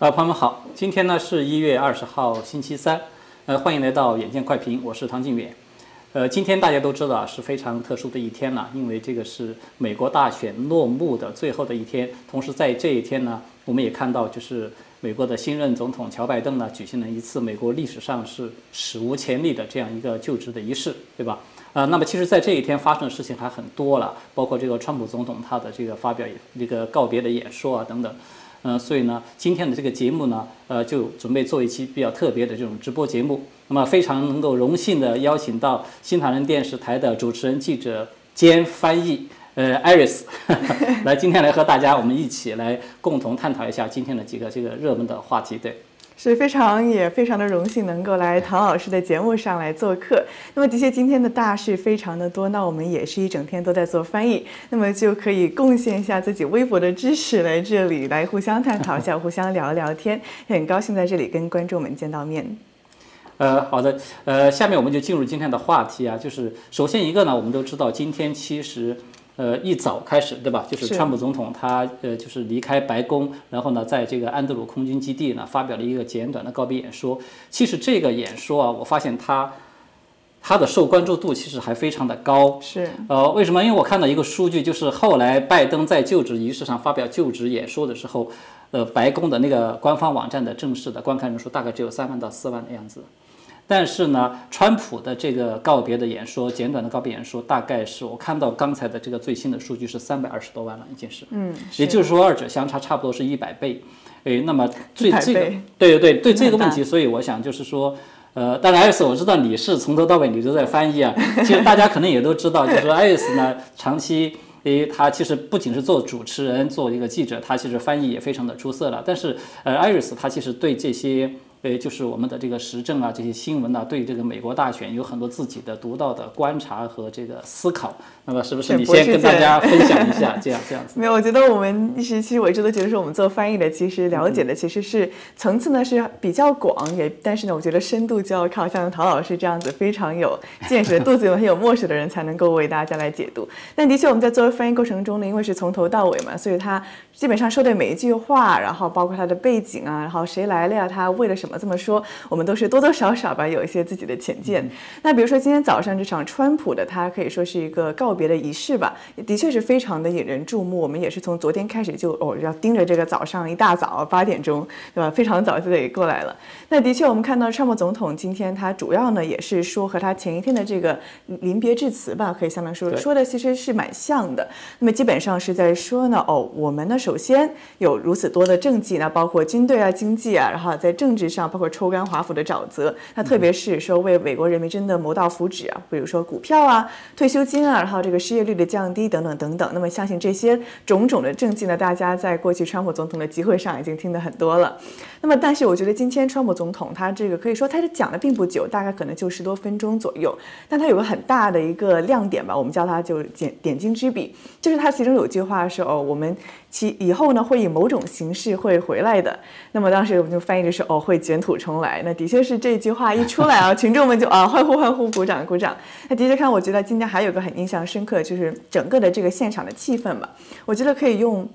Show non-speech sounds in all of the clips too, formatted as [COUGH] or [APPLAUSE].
呃，朋友们好，今天呢是一月二十号，星期三，呃，欢迎来到眼见快评，我是唐靖远。呃，今天大家都知道啊是非常特殊的一天了，因为这个是美国大选落幕的最后的一天，同时在这一天呢，我们也看到就是美国的新任总统乔拜登呢举行了一次美国历史上是史无前例的这样一个就职的仪式，对吧？呃，那么其实，在这一天发生的事情还很多了，包括这个川普总统他的这个发表这个告别的演说啊等等。嗯，所以呢，今天的这个节目呢，呃，就准备做一期比较特别的这种直播节目。那么非常能够荣幸的邀请到新唐人电视台的主持人、记者兼翻译，呃，[LAUGHS] 艾瑞斯，来今天来和大家我们一起来共同探讨一下今天的几个这个热门的话题，对。是非常也非常的荣幸能够来唐老师的节目上来做客。那么的确今天的大事非常的多，那我们也是一整天都在做翻译，那么就可以贡献一下自己微薄的知识来这里来互相探讨一下，互相聊聊天。很高兴在这里跟观众们见到面。呃，好的，呃，下面我们就进入今天的话题啊，就是首先一个呢，我们都知道今天其实。呃，一早开始，对吧？就是川普总统他呃，就是离开白宫，然后呢，在这个安德鲁空军基地呢，发表了一个简短的告别演说。其实这个演说啊，我发现他他的受关注度其实还非常的高。是。呃，为什么？因为我看到一个数据，就是后来拜登在就职仪式上发表就职演说的时候，呃，白宫的那个官方网站的正式的观看人数大概只有三万到四万的样子。但是呢，川普的这个告别的演说，简短的告别演说，大概是我看到刚才的这个最新的数据是三百二十多万了，已经是，嗯，也就是说二者相差差不多是一百倍，哎，那么最这个，对对对对这个问题，所以我想就是说，呃，当然艾斯我知道你是从头到尾你都在翻译啊，[LAUGHS] 其实大家可能也都知道，就是说艾斯呢长期，诶，他其实不仅是做主持人，做一个记者，他其实翻译也非常的出色了，但是呃，艾瑞斯他其实对这些。呃，就是我们的这个时政啊，这些新闻啊，对这个美国大选有很多自己的独到的观察和这个思考。那么，是不是你先跟大家分享一下？这样这样子。[LAUGHS] 没有，我觉得我们一时其实我一直都觉得说，我们做翻译的，其实了解的其实是层次呢是比较广，也但是呢，我觉得深度就要靠像陶老师这样子非常有见识、肚子有很有墨水的人才能够为大家来解读。但的确，我们在做翻译过程中呢，因为是从头到尾嘛，所以他基本上说的每一句话，然后包括他的背景啊，然后谁来了呀，他为了什么。这么说，我们都是多多少少吧，有一些自己的浅见。那比如说今天早上这场川普的，他可以说是一个告别的仪式吧，的确是非常的引人注目。我们也是从昨天开始就哦要盯着这个早上一大早八点钟，对吧？非常早就得过来了。那的确，我们看到川普总统今天他主要呢也是说和他前一天的这个临别致辞吧，可以相当说说的其实是蛮像的。那么基本上是在说呢，哦，我们呢首先有如此多的政绩，那包括军队啊、经济啊，然后在政治上。包括抽干华府的沼泽，那特别是说为美国人民真的谋到福祉啊，比如说股票啊、退休金啊，然后这个失业率的降低等等等等。那么相信这些种种的政绩呢，大家在过去川普总统的集会上已经听得很多了。那么，但是我觉得今天川普总统他这个可以说他是讲的并不久，大概可能就十多分钟左右。但他有个很大的一个亮点吧，我们叫它就点点睛之笔，就是他其中有句话是哦，我们其以后呢会以某种形式会回来的。那么当时我们就翻译的是哦，会卷土重来。那的确是这句话一出来啊，[LAUGHS] 群众们就啊欢呼欢呼，鼓掌鼓掌。那的确看，我觉得今天还有个很印象深刻，就是整个的这个现场的气氛吧，我觉得可以用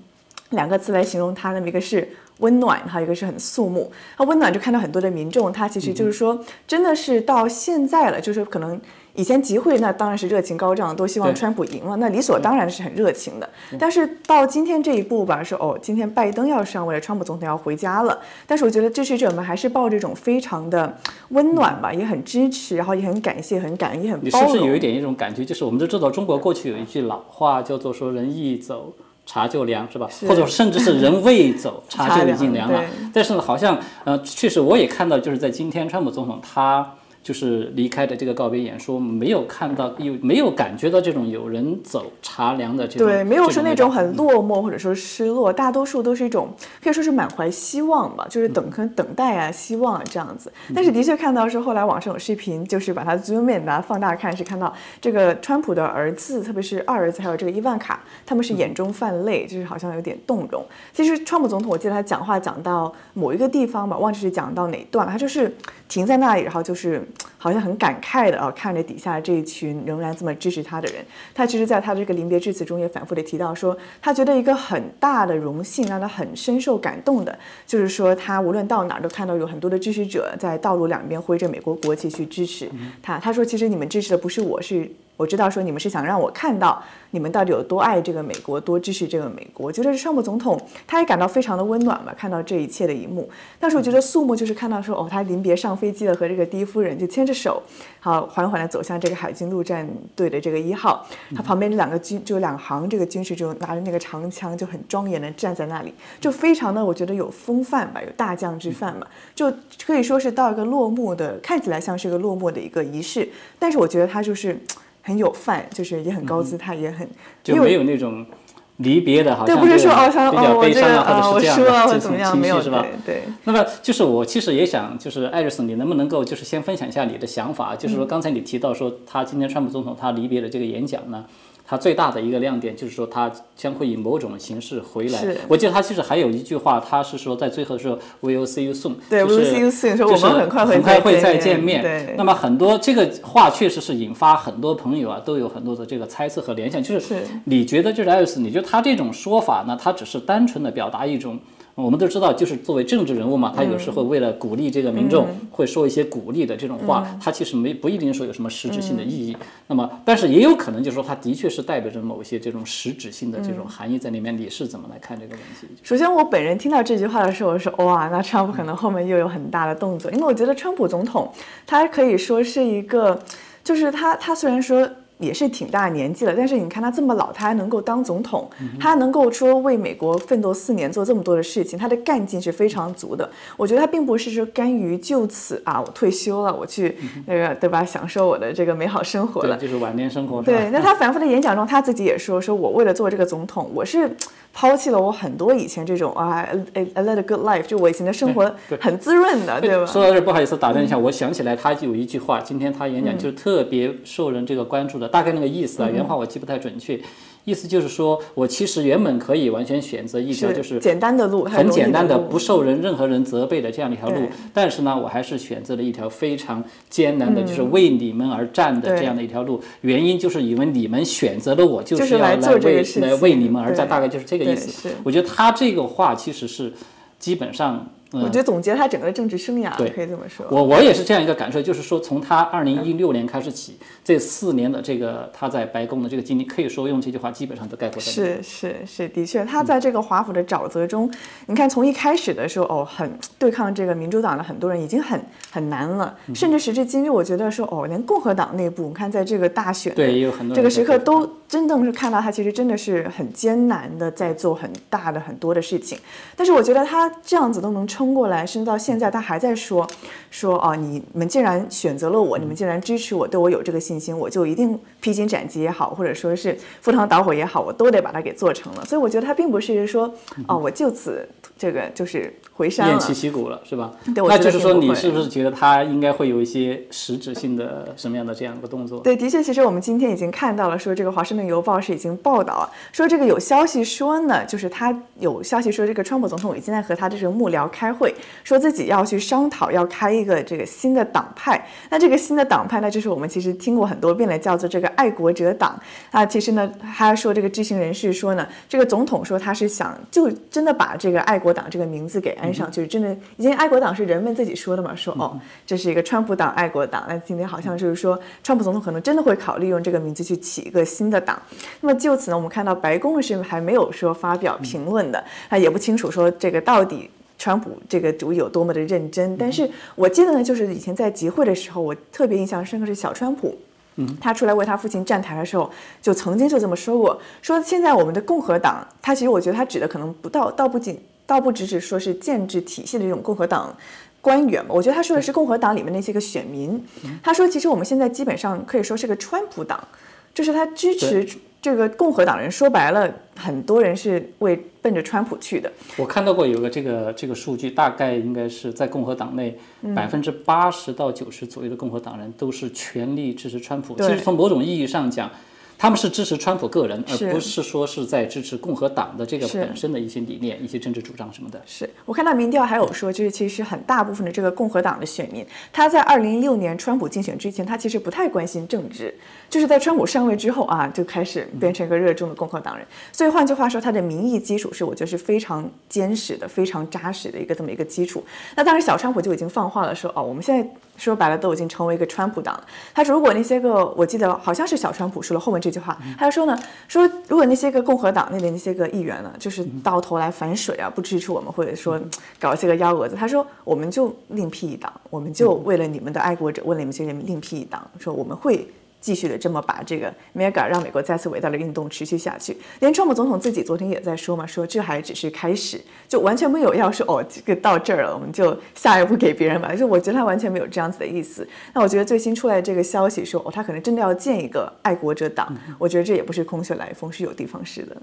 两个词来形容它，那么一个是。温暖，还有一个是很肃穆。那温暖就看到很多的民众，他其实就是说，真的是到现在了，就是可能以前集会那当然是热情高涨，都希望川普赢了，那理所当然是很热情的。但是到今天这一步吧，说哦，今天拜登要上位了，川普总统要回家了。但是我觉得支持者们还是抱着一种非常的温暖吧，也很支持，然后也很感谢、很感恩、也很包容。你是不是有一点一种感觉，就是我们都知道中国过去有一句老话叫做说“人一走”。茶就凉是吧？或者甚至是人未走，[LAUGHS] 茶就已经凉了。但是呢，好像呃，确实我也看到，就是在今天，川普总统他。就是离开的这个告别演说，没有看到有没有感觉到这种有人走茶凉的这种对，没有说那种很落寞或者说失落，大多数都是一种可以说是满怀希望吧，就是等可能等待啊，希望啊这样子。但是的确看到是后来网上有视频，就是把它 zoom in 把它放大看，是看到这个川普的儿子，特别是二儿子还有这个伊万卡，他们是眼中泛泪，就是好像有点动容。其实川普总统，我记得他讲话讲到某一个地方吧，忘记是讲到哪段了，他就是停在那里，然后就是。好像很感慨的啊，看着底下这一群仍然这么支持他的人。他其实在他的这个临别致辞中也反复的提到说，他觉得一个很大的荣幸，让他很深受感动的，就是说他无论到哪儿都看到有很多的支持者在道路两边挥着美国国旗去支持他。他说，其实你们支持的不是我，是。我知道说你们是想让我看到你们到底有多爱这个美国，多支持这个美国。我觉得川普总统他也感到非常的温暖吧，看到这一切的一幕。但是我觉得肃穆就是看到说哦，他临别上飞机了，和这个第一夫人就牵着手，好缓缓地走向这个海军陆战队的这个一号。他旁边这两个军就两行这个军士就拿着那个长枪，就很庄严地站在那里，就非常的我觉得有风范吧，有大将之范嘛，就可以说是到一个落幕的，看起来像是一个落幕的一个仪式。但是我觉得他就是。很有范，就是也很高姿态，也很就没有那种离别的，好像对，不是说哦，比较悲伤啊，或者是这样的这种情绪是吧？对。那么就是我其实也想，就是艾瑞斯，你能不能够就是先分享一下你的想法？就是说刚才你提到说他今天川普总统他离别的这个演讲呢？他最大的一个亮点就是说，它将会以某种形式回来。我记得他其实还有一句话，他是说在最后的时候，We'll see you soon。对，We'll see you soon，说我们很快很快会再见面。对。那么很多这个话确实是引发很多朋友啊，都有很多的这个猜测和联想。就是你觉得就是艾瑞斯，你觉得他这种说法呢，他只是单纯的表达一种。我们都知道，就是作为政治人物嘛，他有时候为了鼓励这个民众，会说一些鼓励的这种话，他其实没不一定说有什么实质性的意义。那么，但是也有可能就是说，他的确是代表着某些这种实质性的这种含义在里面。你是怎么来看这个问题？首先，我本人听到这句话的时候，我说哇，那川普可能后面又有很大的动作，因为我觉得川普总统他可以说是一个，就是他他虽然说。也是挺大年纪了，但是你看他这么老，他还能够当总统，他能够说为美国奋斗四年，做这么多的事情，他的干劲是非常足的。我觉得他并不是说甘于就此啊，我退休了，我去那个对吧，享受我的这个美好生活了，就是晚年生活。对，那他反复的演讲中，他自己也说，说我为了做这个总统，我是。抛弃了我很多以前这种啊，a a led a good life，就我以前的生活很滋润的，对吧？说到这，不好意思打断一下，我想起来他有一句话，今天他演讲就特别受人这个关注的，大概那个意思啊，原话我记不太准确。意思就是说，我其实原本可以完全选择一条就是简单的路，很简单的、不受人任何人责备的这样的一条路。但是呢，我还是选择了一条非常艰难的，就是为你们而战的这样的一条路。原因就是因为你们选择了我，就是要来为来为你们而战，大概就是这个意思。我觉得他这个话其实是基本上。我觉得总结他整个政治生涯，可以这么说。我我也是这样一个感受，就是说从他二零一六年开始起，这四年的这个他在白宫的这个经历，可以说用这句话基本上都概括在是是是，的确，他在这个华府的沼泽中，你看从一开始的时候，哦，很对抗这个民主党的很多人已经很很难了，甚至时至今日，我觉得说哦，连共和党内部，你看在这个大选对也有很多这个时刻都真正是看到他其实真的是很艰难的在做很大的很多的事情，但是我觉得他这样子都能撑。冲过来，甚至到现在，他还在说，说哦，你们既然选择了我，你们既然支持我，对我有这个信心，我就一定披荆斩棘也好，或者说是赴汤蹈火也好，我都得把它给做成了。所以我觉得他并不是说，哦，我就此这个就是。回山偃旗息鼓了，是吧？对，那就是说，你是不是觉得他应该会有一些实质性的什么样的这样一个动作？对，的确，其实我们今天已经看到了，说这个《华盛顿邮报》是已经报道说这个有消息说呢，就是他有消息说这个川普总统已经在和他的这个幕僚开会，说自己要去商讨要开一个这个新的党派。那这个新的党派呢，就是我们其实听过很多遍了，叫做这个爱国者党。啊，其实呢，他说这个知情人士说呢，这个总统说他是想就真的把这个爱国党这个名字给安。上就是真的，因为爱国党是人们自己说的嘛，说哦，这是一个川普党、爱国党。那今天好像就是说，川普总统可能真的会考虑用这个名字去起一个新的党。那么就此呢，我们看到白宫是还没有说发表评论的，啊，也不清楚说这个到底川普这个主意有多么的认真。但是我记得呢，就是以前在集会的时候，我特别印象深刻是小川普，嗯，他出来为他父亲站台的时候，就曾经就这么说过，说现在我们的共和党，他其实我觉得他指的可能不到，倒不仅。倒不只是说是建制体系的这种共和党官员嘛，我觉得他说的是共和党里面那些个选民。他说，其实我们现在基本上可以说是个川普党，就是他支持这个共和党人。说白了，很多人是为奔着川普去的。我看到过有个这个这个数据，大概应该是在共和党内百分之八十到九十左右的共和党人都是全力支持川普。其实从某种意义上讲。他们是支持川普个人，而不是说是在支持共和党的这个本身的一些理念、一些政治主张什么的。是我看到民调还有说，就是其实很大部分的这个共和党的选民，他在二零一六年川普竞选之前，他其实不太关心政治，就是在川普上位之后啊，就开始变成一个热衷的共和党人。所以换句话说，他的民意基础是我觉得是非常坚实的、非常扎实的一个这么一个基础。那当时小川普就已经放话了说，哦，我们现在说白了都已经成为一个川普党了。他说，如果那些个我记得好像是小川普说了后面这句话，他就说呢，说如果那些个共和党那边那些个议员呢，就是到头来反水啊，不支持我们，或者说搞一些个幺蛾子，他说我们就另辟一党，我们就为了你们的爱国者，为了你们这些人另辟一党，说我们会。继续的这么把这个 mega 让美国再次伟大的运动持续下去，连川普总统自己昨天也在说嘛，说这还只是开始，就完全没有要说哦这个到这儿了，我们就下一步给别人吧，就我觉得他完全没有这样子的意思。那我觉得最新出来这个消息说哦他可能真的要建一个爱国者党，我觉得这也不是空穴来风，是有的放矢的。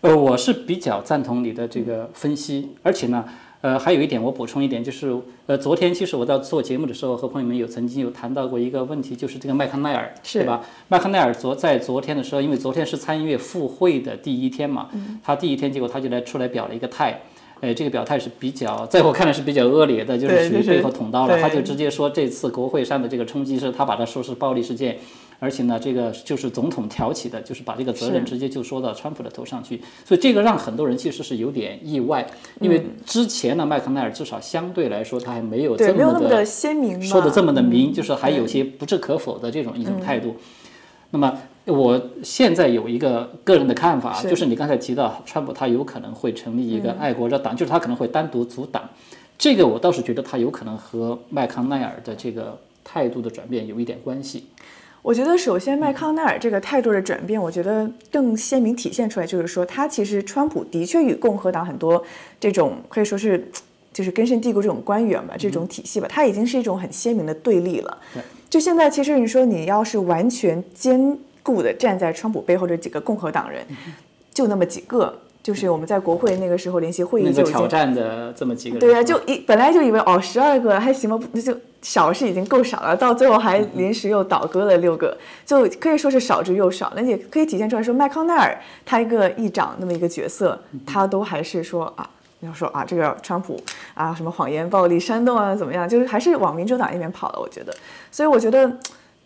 呃，我是比较赞同你的这个分析，而且呢，呃，还有一点我补充一点，就是呃，昨天其实我在做节目的时候和朋友们有曾经有谈到过一个问题，就是这个麦康奈尔，是对吧？麦康奈尔昨在昨天的时候，因为昨天是参议院复会的第一天嘛，他第一天结果他就来出来表了一个态。呃，这个表态是比较，在我看来是比较恶劣的，就是属于背后捅刀了。他就直接说这次国会上的这个冲击是他把它说是暴力事件，而且呢，这个就是总统挑起的，就是把这个责任直接就说到川普的头上去。所以这个让很多人其实是有点意外，因为之前呢，麦克奈尔至少相对来说他还没有，这么的鲜明，说的这么的明，嗯就是还有些不置可否的这种一种态度。那么我现在有一个个人的看法，是就是你刚才提到川普他有可能会成立一个爱国者党，就是他可能会单独组党。这个我倒是觉得他有可能和麦康奈尔的这个态度的转变有一点关系。我觉得首先麦康奈尔这个态度的转变，我觉得更鲜明体现出来，就是说他其实川普的确与共和党很多这种可以说是就是根深蒂固这种官员吧，这种体系吧，他已经是一种很鲜明的对立了。对，就现在其实你说你要是完全坚固的站在川普背后这几个共和党人，就那么几个。就是我们在国会那个时候联席会议那个挑战的这么几个人，对啊，就一本来就以为哦，十二个还行吧，那就少是已经够少了，到最后还临时又倒戈了六个，就可以说是少之又少。那也可以体现出来说，麦康奈尔他一个议长那么一个角色，他都还是说啊，要说啊，这个川普啊，什么谎言、暴力、煽动啊，怎么样，就是还是往民主党那边跑了。我觉得，所以我觉得。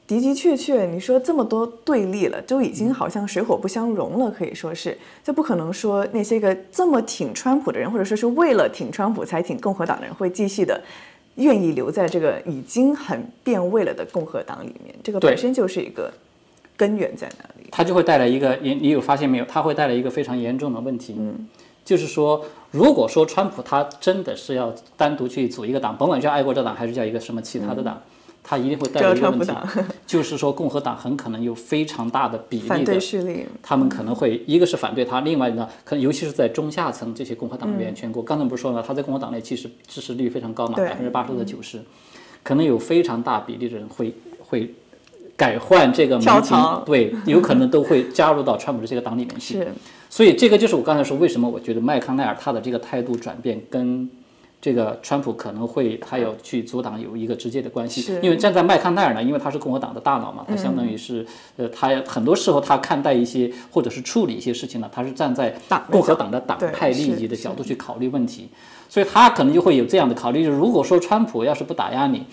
的的确确，你说这么多对立了，就已经好像水火不相容了，可以说是，就不可能说那些个这么挺川普的人，或者说是为了挺川普才挺共和党的人，会继续的愿意留在这个已经很变味了的共和党里面，这个本身就是一个根源在哪里？它就会带来一个，你你有发现没有？它会带来一个非常严重的问题，嗯，就是说，如果说川普他真的是要单独去组一个党，甭管叫爱国者党还是叫一个什么其他的党，他一定会带来一个问题 [LAUGHS] 就是说共和党很可能有非常大的比反对例的，势力，他们可能会一个是反对他，另外呢，可能尤其是在中下层这些共和党员，全国，刚才不是说了，他在共和党内其实支持率非常高嘛，百分之八十到九十，可能有非常大比例的人会会改换这个门庭，对，有可能都会加入到川普的这个党里面去。[LAUGHS] 是。所以这个就是我刚才说，为什么我觉得麦康奈尔他的这个态度转变跟这个川普可能会他有去阻挡有一个直接的关系。因为站在麦康奈尔呢，因为他是共和党的大脑嘛，他相当于是、呃，他很多时候他看待一些或者是处理一些事情呢，他是站在党的共和党的党派利益的角度去考虑问题，所以他可能就会有这样的考虑：就是如果说川普要是不打压你。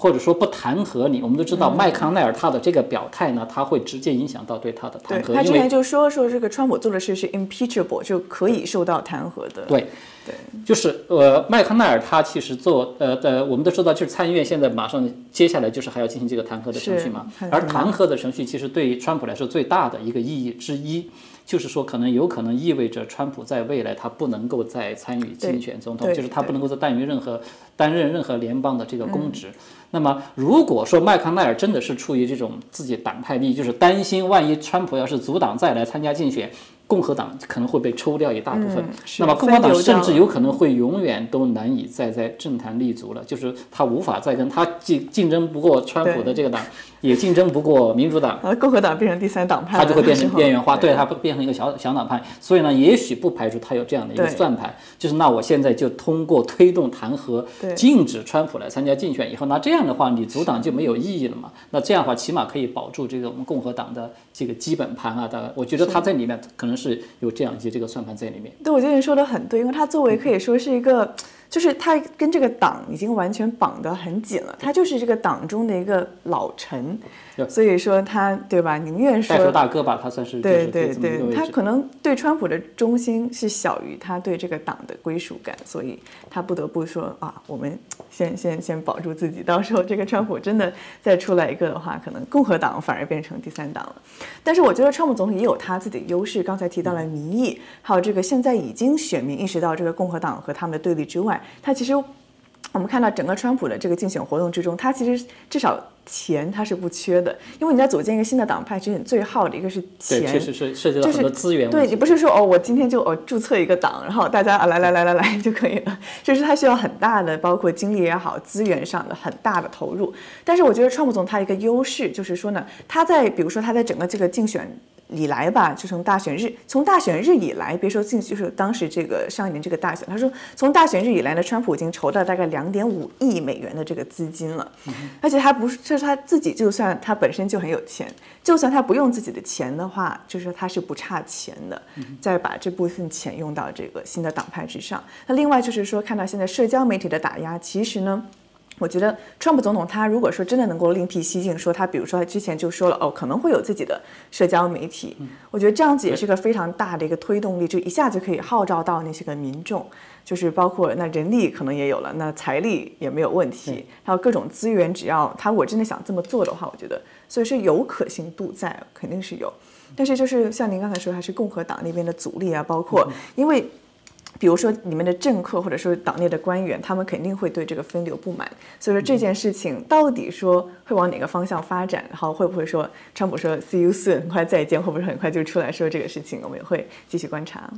或者说不弹劾你，我们都知道麦康奈尔他的这个表态呢，他会直接影响到对他的弹劾，他之前就说说这个川普做的事是 impeachable，就可以受到弹劾的。对，对，就是呃，麦康奈尔他其实做呃呃，我们都知道，就是参议院现在马上接下来就是还要进行这个弹劾的程序嘛，而弹劾的程序其实对于川普来说最大的一个意义之一，就是说可能有可能意味着川普在未来他不能够再参与竞选总统，就是他不能够再担任任何担任任何联邦的这个公职。那么，如果说麦康奈尔真的是出于这种自己党派利益，就是担心万一川普要是阻挡再来参加竞选，共和党可能会被抽掉一大部分。嗯那么共和党甚至有可能会永远都难以再在政坛立足了，就是他无法再跟他竞竞争不过川普的这个党，也竞争不过民主党，呃共和党变成第三党派，它就会变成边缘化，对对它变成一个小小党派。所以呢，也许不排除他有这样的一个算盘，就是那我现在就通过推动弹劾对，禁止川普来参加竞选以后，那这样的话，你阻挡就没有意义了嘛？那这样的话，起码可以保住这个我们共和党的这个基本盘啊。大概我觉得他在里面可能是有这样一些这个算盘在里面。对，我觉得你说的很对，因为他作为可以说是一个，就是他跟这个党已经完全绑得很紧了，他就是这个党中的一个老臣，所以说他对吧，宁愿带头说。大哥吧，他算是对对对。他可能对川普的忠心是小于他对这个党的归属感，所以他不得不说啊，我们先先先保住自己，到时候这个川普真的再出来一个的话，可能共和党反而变成第三党了。但是我觉得川普总统也有他自己的优势，刚才提到了民意，还有这个现在已经选民意识到这个共和党和他们的对立之外，他其实我们看到整个川普的这个竞选活动之中，他其实至少钱他是不缺的，因为你在组建一个新的党派，其实你最耗的一个是，钱，确实是涉及到就是很多资源对。你不是说哦，我今天就哦注册一个党，然后大家啊来来来来来就可以了，就是他需要很大的，包括精力也好，资源上的很大的投入。但是我觉得川普总他一个优势就是说呢，他在比如说他在整个这个竞选。以来吧，就从大选日，从大选日以来，别说竞，就是当时这个上一年这个大选，他说从大选日以来呢，川普已经筹到大概两点五亿美元的这个资金了，而且他不是，就是他自己，就算他本身就很有钱，就算他不用自己的钱的话，就是他是不差钱的，再把这部分钱用到这个新的党派之上。那另外就是说，看到现在社交媒体的打压，其实呢。我觉得川普总统他如果说真的能够另辟蹊径，说他比如说他之前就说了哦，可能会有自己的社交媒体，我觉得这样子也是个非常大的一个推动力，就一下子可以号召到那些个民众，就是包括那人力可能也有了，那财力也没有问题，还有各种资源，只要他如果真的想这么做的话，我觉得所以是有可信度在，肯定是有。但是就是像您刚才说，还是共和党那边的阻力啊，包括因为。比如说，你们的政客或者说党内的官员，他们肯定会对这个分流不满。所以说这件事情到底说会往哪个方向发展，然后会不会说川普说 “see you soon”，很快再见，会不会很快就出来说这个事情？我们也会继续观察。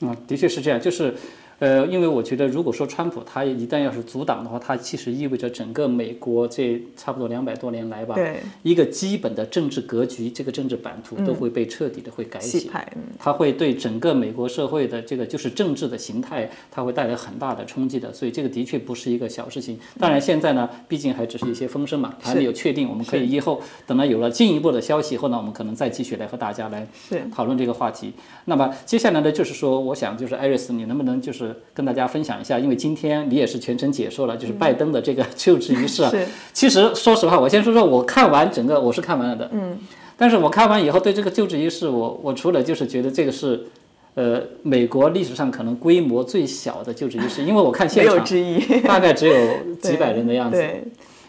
嗯，的确是这样，就是，呃，因为我觉得，如果说川普他一旦要是阻挡的话，他其实意味着整个美国这差不多两百多年来吧，对，一个基本的政治格局，这个政治版图都会被彻底的会改写。嗯，它会对整个美国社会的这个就是政治的形态，它会带来很大的冲击的，所以这个的确不是一个小事情。当然，现在呢，毕竟还只是一些风声嘛，还没有确定。我们可以以后等到有了进一步的消息以后呢，我们可能再继续来和大家来是讨论这个话题。那么接下来呢，就是说，我想就是艾瑞斯，你能不能就是跟大家分享一下？因为今天你也是全程解说了，就是拜登的这个就职仪式啊。[LAUGHS] 其实说实话，我先说说我看完整个，我是看完了的。嗯。但是我看完以后，对这个就职仪式，我我除了就是觉得这个是，呃，美国历史上可能规模最小的就职仪式，因为我看现场之一，[LAUGHS] 大概只有几百人的样子。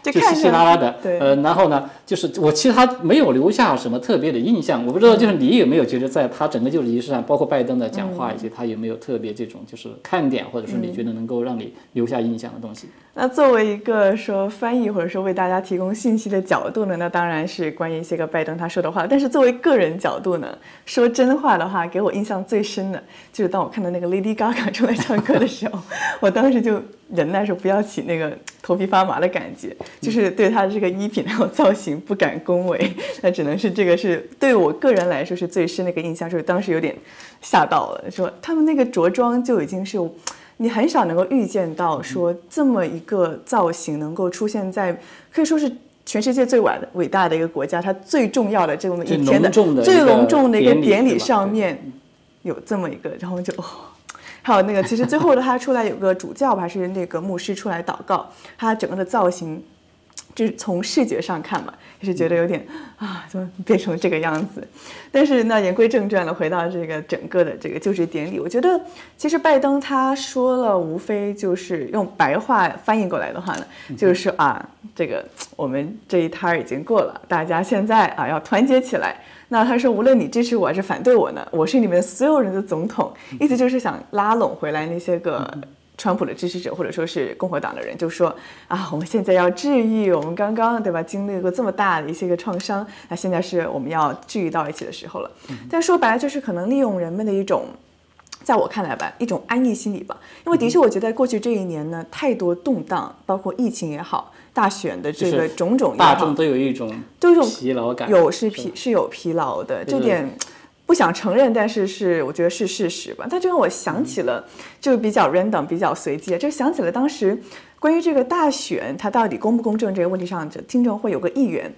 就稀稀拉拉的，对呃，然后呢，就是我其实他没有留下什么特别的印象，我不知道，就是你有没有觉得在他整个就职仪式上，包括拜登的讲话以及他有没有特别这种就是看点，或者说你觉得能够让你留下印象的东西？那作为一个说翻译或者说为大家提供信息的角度呢，那当然是关于一些个拜登他说的话。但是作为个人角度呢，说真话的话，给我印象最深的就是当我看到那个 Lady Gaga 出来唱歌的时候，[LAUGHS] 我当时就忍耐说不要起那个 [TSK] 头皮发麻的感觉，就是对他的这个衣品还有造型不敢恭维。[LAUGHS] 那只能是这个是对我个人来说是最深的一个印象，就是当时有点吓到了，说他们那个着装就已经是。你很少能够预见到说这么一个造型能够出现在可以说是全世界最伟伟大的一个国家，它最重要的这么一天的最隆重的一个典礼上面有这么一个，然后就。哦还有那个，其实最后的他出来有个主教吧，还是那个牧师出来祷告，他整个的造型，就是从视觉上看嘛，也是觉得有点啊，怎么变成这个样子？但是那言归正传了，回到这个整个的这个就职典礼，我觉得其实拜登他说了，无非就是用白话翻译过来的话呢，就是说啊，这个我们这一摊儿已经过了，大家现在啊要团结起来。那他说，无论你支持我还是反对我呢，我是你们所有人的总统，意思就是想拉拢回来那些个。川普的支持者或者说是共和党的人就说啊，我们现在要治愈我们刚刚对吧经历过这么大的一些个创伤，那现在是我们要治愈到一起的时候了。但说白了就是可能利用人们的一种。在我看来吧，一种安逸心理吧，因为的确，我觉得过去这一年呢，太多动荡，包括疫情也好，大选的这个种种大众，都有一种都有一种疲劳感，有是疲是有疲劳的，就是这点不想承认，但是是我觉得是事实吧。但这让我想起了，就比较 random，比较随机，就想起了当时关于这个大选它到底公不公正这个问题上，就听证会有个议员，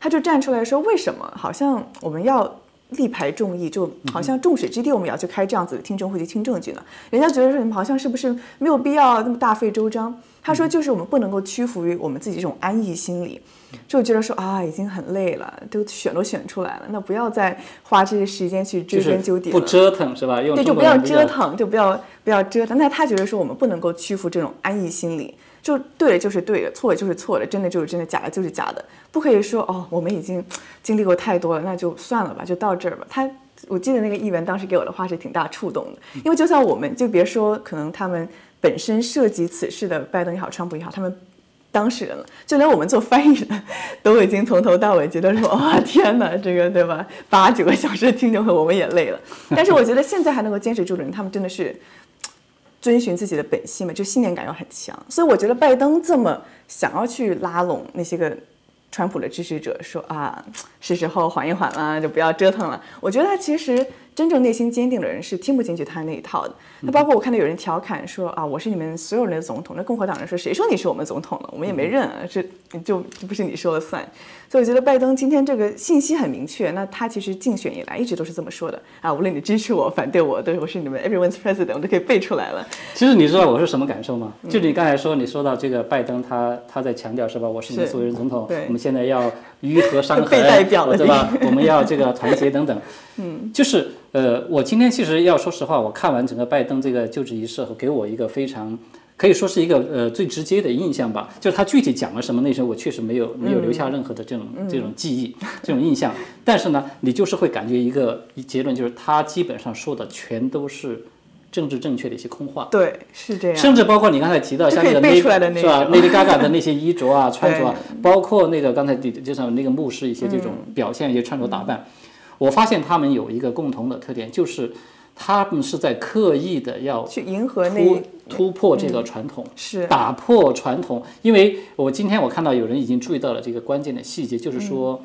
他就站出来说，为什么好像我们要。力排众议，就好像众矢之的，我们也要去开这样子的听证会去听证据呢。人家觉得说你们好像是不是没有必要那么大费周章？他说就是我们不能够屈服于我们自己这种安逸心理，就觉得说啊已经很累了，都选都选出来了，那不要再花这些时间去追根究底了。不折腾是吧？用对，就不要折腾，就不要不要折腾。那他觉得说我们不能够屈服这种安逸心理，就对的就是对的，错的就是错的，真的就是真的，假的就是假的，不可以说哦，我们已经经历过太多了，那就算了吧，就到这儿吧。他我记得那个议员当时给我的话是挺大触动的，因为就算我们就别说可能他们本身涉及此事的拜登也好，川普也好，他们。当事人了，就连我们做翻译的，都已经从头到尾觉得说，哇，天哪，这个对吧？八九个小时的听证会，我们也累了。但是我觉得现在还能够坚持住的人，他们真的是遵循自己的本性嘛，就信念感又很强。所以我觉得拜登这么想要去拉拢那些个川普的支持者，说啊，是时候缓一缓了，就不要折腾了。我觉得他其实真正内心坚定的人是听不进去他那一套的。那包括我看到有人调侃说啊，我是你们所有人的总统。那共和党人说，谁说你是我们总统了？我们也没认啊，这就就不是你说了算。所以我觉得拜登今天这个信息很明确，那他其实竞选以来一直都是这么说的啊，无论你支持我、反对我，对我是你们 everyone's president，我都可以背出来了。其实你知道我是什么感受吗？就你刚才说，你说到这个拜登他他在强调是吧？我是你们所有人总统对，我们现在要 [LAUGHS] 愈合伤痕，被代表了对吧？我们要这个团结等等。嗯，就是呃，我今天其实要说实话，我看完整个拜登这个就职仪式后，给我一个非常。可以说是一个呃最直接的印象吧，就是他具体讲了什么内容，我确实没有没有留下任何的这种、这种记忆、这种印象。但是呢，你就是会感觉一个结论，就是他基本上说的全都是政治正确的一些空话。对，是这样。甚至包括你刚才提到像那个背出来的 Lady 是吧，Lady Gaga 的那些衣着啊、[LAUGHS] 穿着啊，包括那个刚才提就像那个牧师一些这种表现、一些穿着打扮，我发现他们有一个共同的特点，就是他们是在刻意的要去迎合那突突破这个传统。是打破传统，因为我今天我看到有人已经注意到了这个关键的细节，就是说，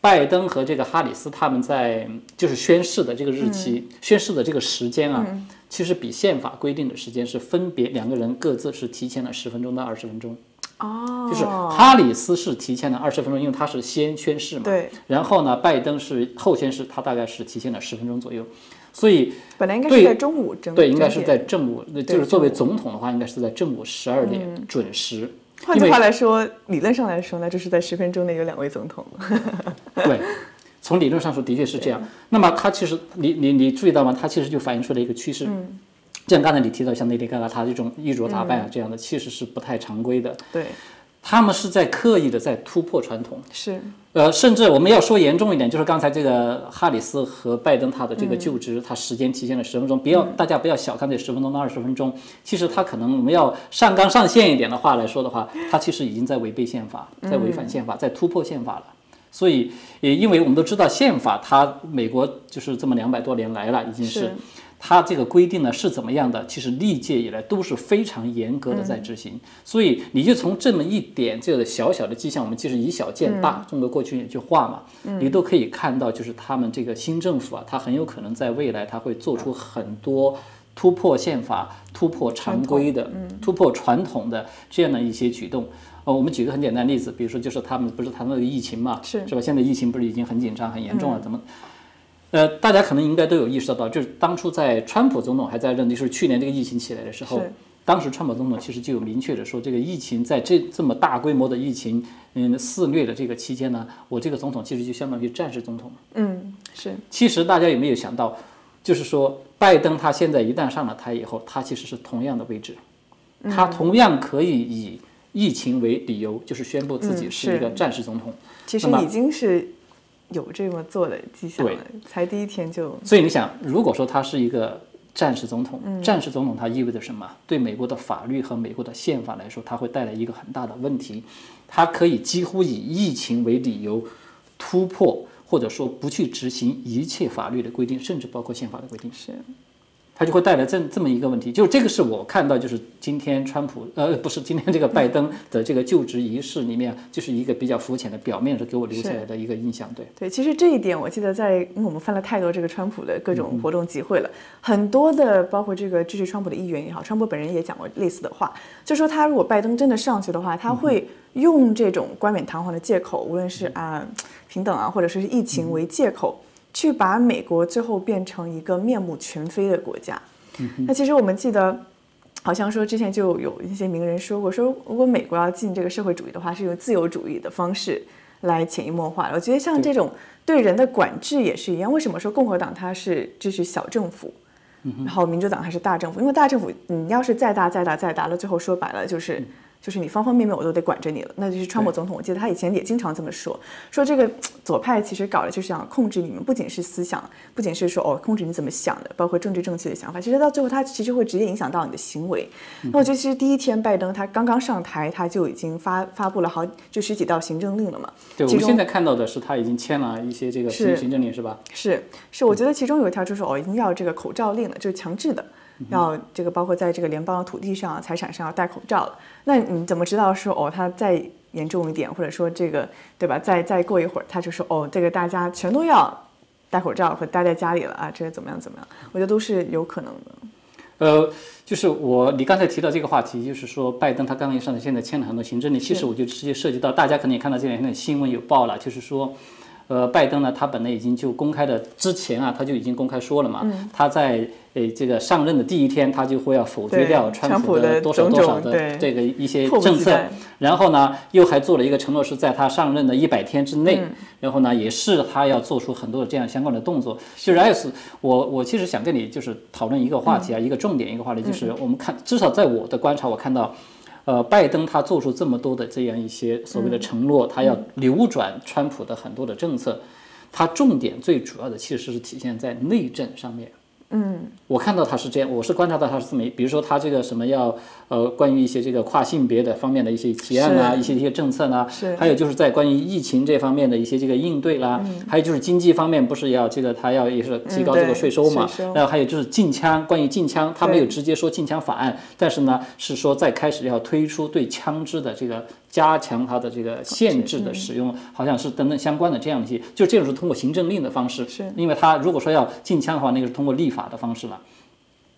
拜登和这个哈里斯他们在就是宣誓的这个日期、宣誓的这个时间啊，其实比宪法规定的时间是分别两个人各自是提前了十分钟到二十分钟。哦，就是哈里斯是提前了二十分钟，因为他是先宣誓嘛。对。然后呢，拜登是后宣誓，他大概是提前了十分钟左右，所以本来应该是在中午整对，应该是在正午，那就是作为总统的话，应该是在正午十二点准时。换句话来说，理论上来说，呢就是在十分钟内有两位总统。[LAUGHS] 对，从理论上说的确是这样。那么它其实，你你你注意到吗？它其实就反映出了一个趋势。嗯。像刚才你提到像内地嘎嘎，他这种衣着打扮啊这样的，其实是不太常规的。对，他们是在刻意的在突破传统。是。呃，甚至我们要说严重一点，就是刚才这个哈里斯和拜登他的这个就职，他时间提前了十分钟，不要大家不要小看这十分钟到二十分钟，其实他可能我们要上纲上线一点的话来说的话，他其实已经在违背宪法，在违反宪法，在突破宪法了。所以，也因为我们都知道宪法，它美国就是这么两百多年来了，已经是是它这个规定呢是怎么样的？其实历届以来都是非常严格的在执行，所以你就从这么一点这个小小的迹象，我们就是以小见大，中国过去有句话嘛，你都可以看到，就是他们这个新政府啊，它很有可能在未来它会做出很多突破宪法、突破常规的、突破传统的这样的一些举动。呃，我们举个很简单的例子，比如说就是他们不是谈那个疫情嘛，是是吧？现在疫情不是已经很紧张、很严重了，怎么？呃，大家可能应该都有意识到，就是当初在川普总统还在任，就是去年这个疫情起来的时候，当时川普总统其实就有明确的说，这个疫情在这这么大规模的疫情嗯肆虐的这个期间呢，我这个总统其实就相当于战时总统。嗯是其实大家有没有想到，就是说拜登他现在一旦上了台以后，他其实是同样的位置，他同样可以以疫情为理由，就是宣布自己嗯是一个战时总统。其实已经是有这么做的迹象对了，才第一天就所以你想，如果说他是一个战时总统，战时总统他意味着什么？对美国的法律和美国的宪法来说，他会带来一个很大的问题。他可以几乎以疫情为理由突破，或者说不去执行一切法律的规定，甚至包括宪法的规定。是它就会带来这这么一个问题，就是这个是我看到，就是今天川普呃不是今天这个拜登的这个就职仪式里面，就是一个比较肤浅的表面是给我留下来的一个印象。对。对，其实这一点我记得在，因为我们翻了太多这个川普的各种活动集会了，很多的包括这个支持川普的议员也好，川普本人也讲过类似的话，就说他如果拜登真的上去的话，他会用这种冠冕堂皇的借口，无论是啊平等啊，或者说是疫情为借口。去把美国最后变成一个面目全非的国家。那其实我们记得，好像说之前就有一些名人说过，说如果美国要进这个社会主义的话，是用自由主义的方式来潜移默化。我觉得像这种对人的管制也是一样。为什么说共和党它是支持小政府，然后民主党还是大政府？因为大政府你要是再大再大再大了，最后说白了就是。就是你方方面面我都得管着你了，那就是川普总统。我记得他以前也经常这么说，说这个左派其实搞的就是想控制你们，不仅是思想，不仅是说哦控制你怎么想的，包括政治正确的想法。其实到最后，他其实会直接影响到你的行为。那我觉得其实第一天拜登他刚刚上台，他就已经发发布了好就十几道行政令了嘛。对，我们现在看到的是他已经签了一些这个行行政令，是吧？是是，我觉得其中有一条就是哦，已经要这个口罩令了，就是强制的。要这个包括在这个联邦的土地上、财产上要戴口罩了。那你怎么知道说哦，他再严重一点，或者说这个对吧？再再过一会儿，他就说哦，这个大家全都要戴口罩和待在家里了啊，这个怎么样怎么样？我觉得都是有可能的。呃，就是我你刚才提到这个话题，就是说拜登他刚刚一上台，现在签了很多行政令，其实我就直接涉及到大家可能也看到这两天的新闻有报了，就是说。呃，拜登呢，他本来已经就公开的之前啊，他就已经公开说了嘛，他在呃这个上任的第一天，他就会要否决掉川普的多少多少的这个一些政策，然后呢，又还做了一个承诺，是在他上任的一百天之内，然后呢，也是他要做出很多的这样相关的动作。就是 S，我我其实想跟你就是讨论一个话题啊，一个重点一个话题，就是我们看，至少在我的观察，我看到。呃，拜登他做出这么多的这样一些所谓的承诺，他要扭转川普的很多的政策，他重点最主要的其实是体现在内政上面。嗯，我看到他是这样，我是观察到他是这么，比如说他这个什么要呃，关于一些这个跨性别的方面的一些提案啊，一些一些政策呢，是，还有就是在关于疫情这方面的一些这个应对啦，还有就是经济方面不是要这个他要也是提高这个税收嘛，然后还有就是禁枪，关于禁枪，他没有直接说禁枪法案，但是呢是说在开始要推出对枪支的这个。加强它的这个限制的使用，好像是等等相关的这样一些，就这种是通过行政令的方式，是。因为它如果说要禁枪的话，那个是通过立法的方式了。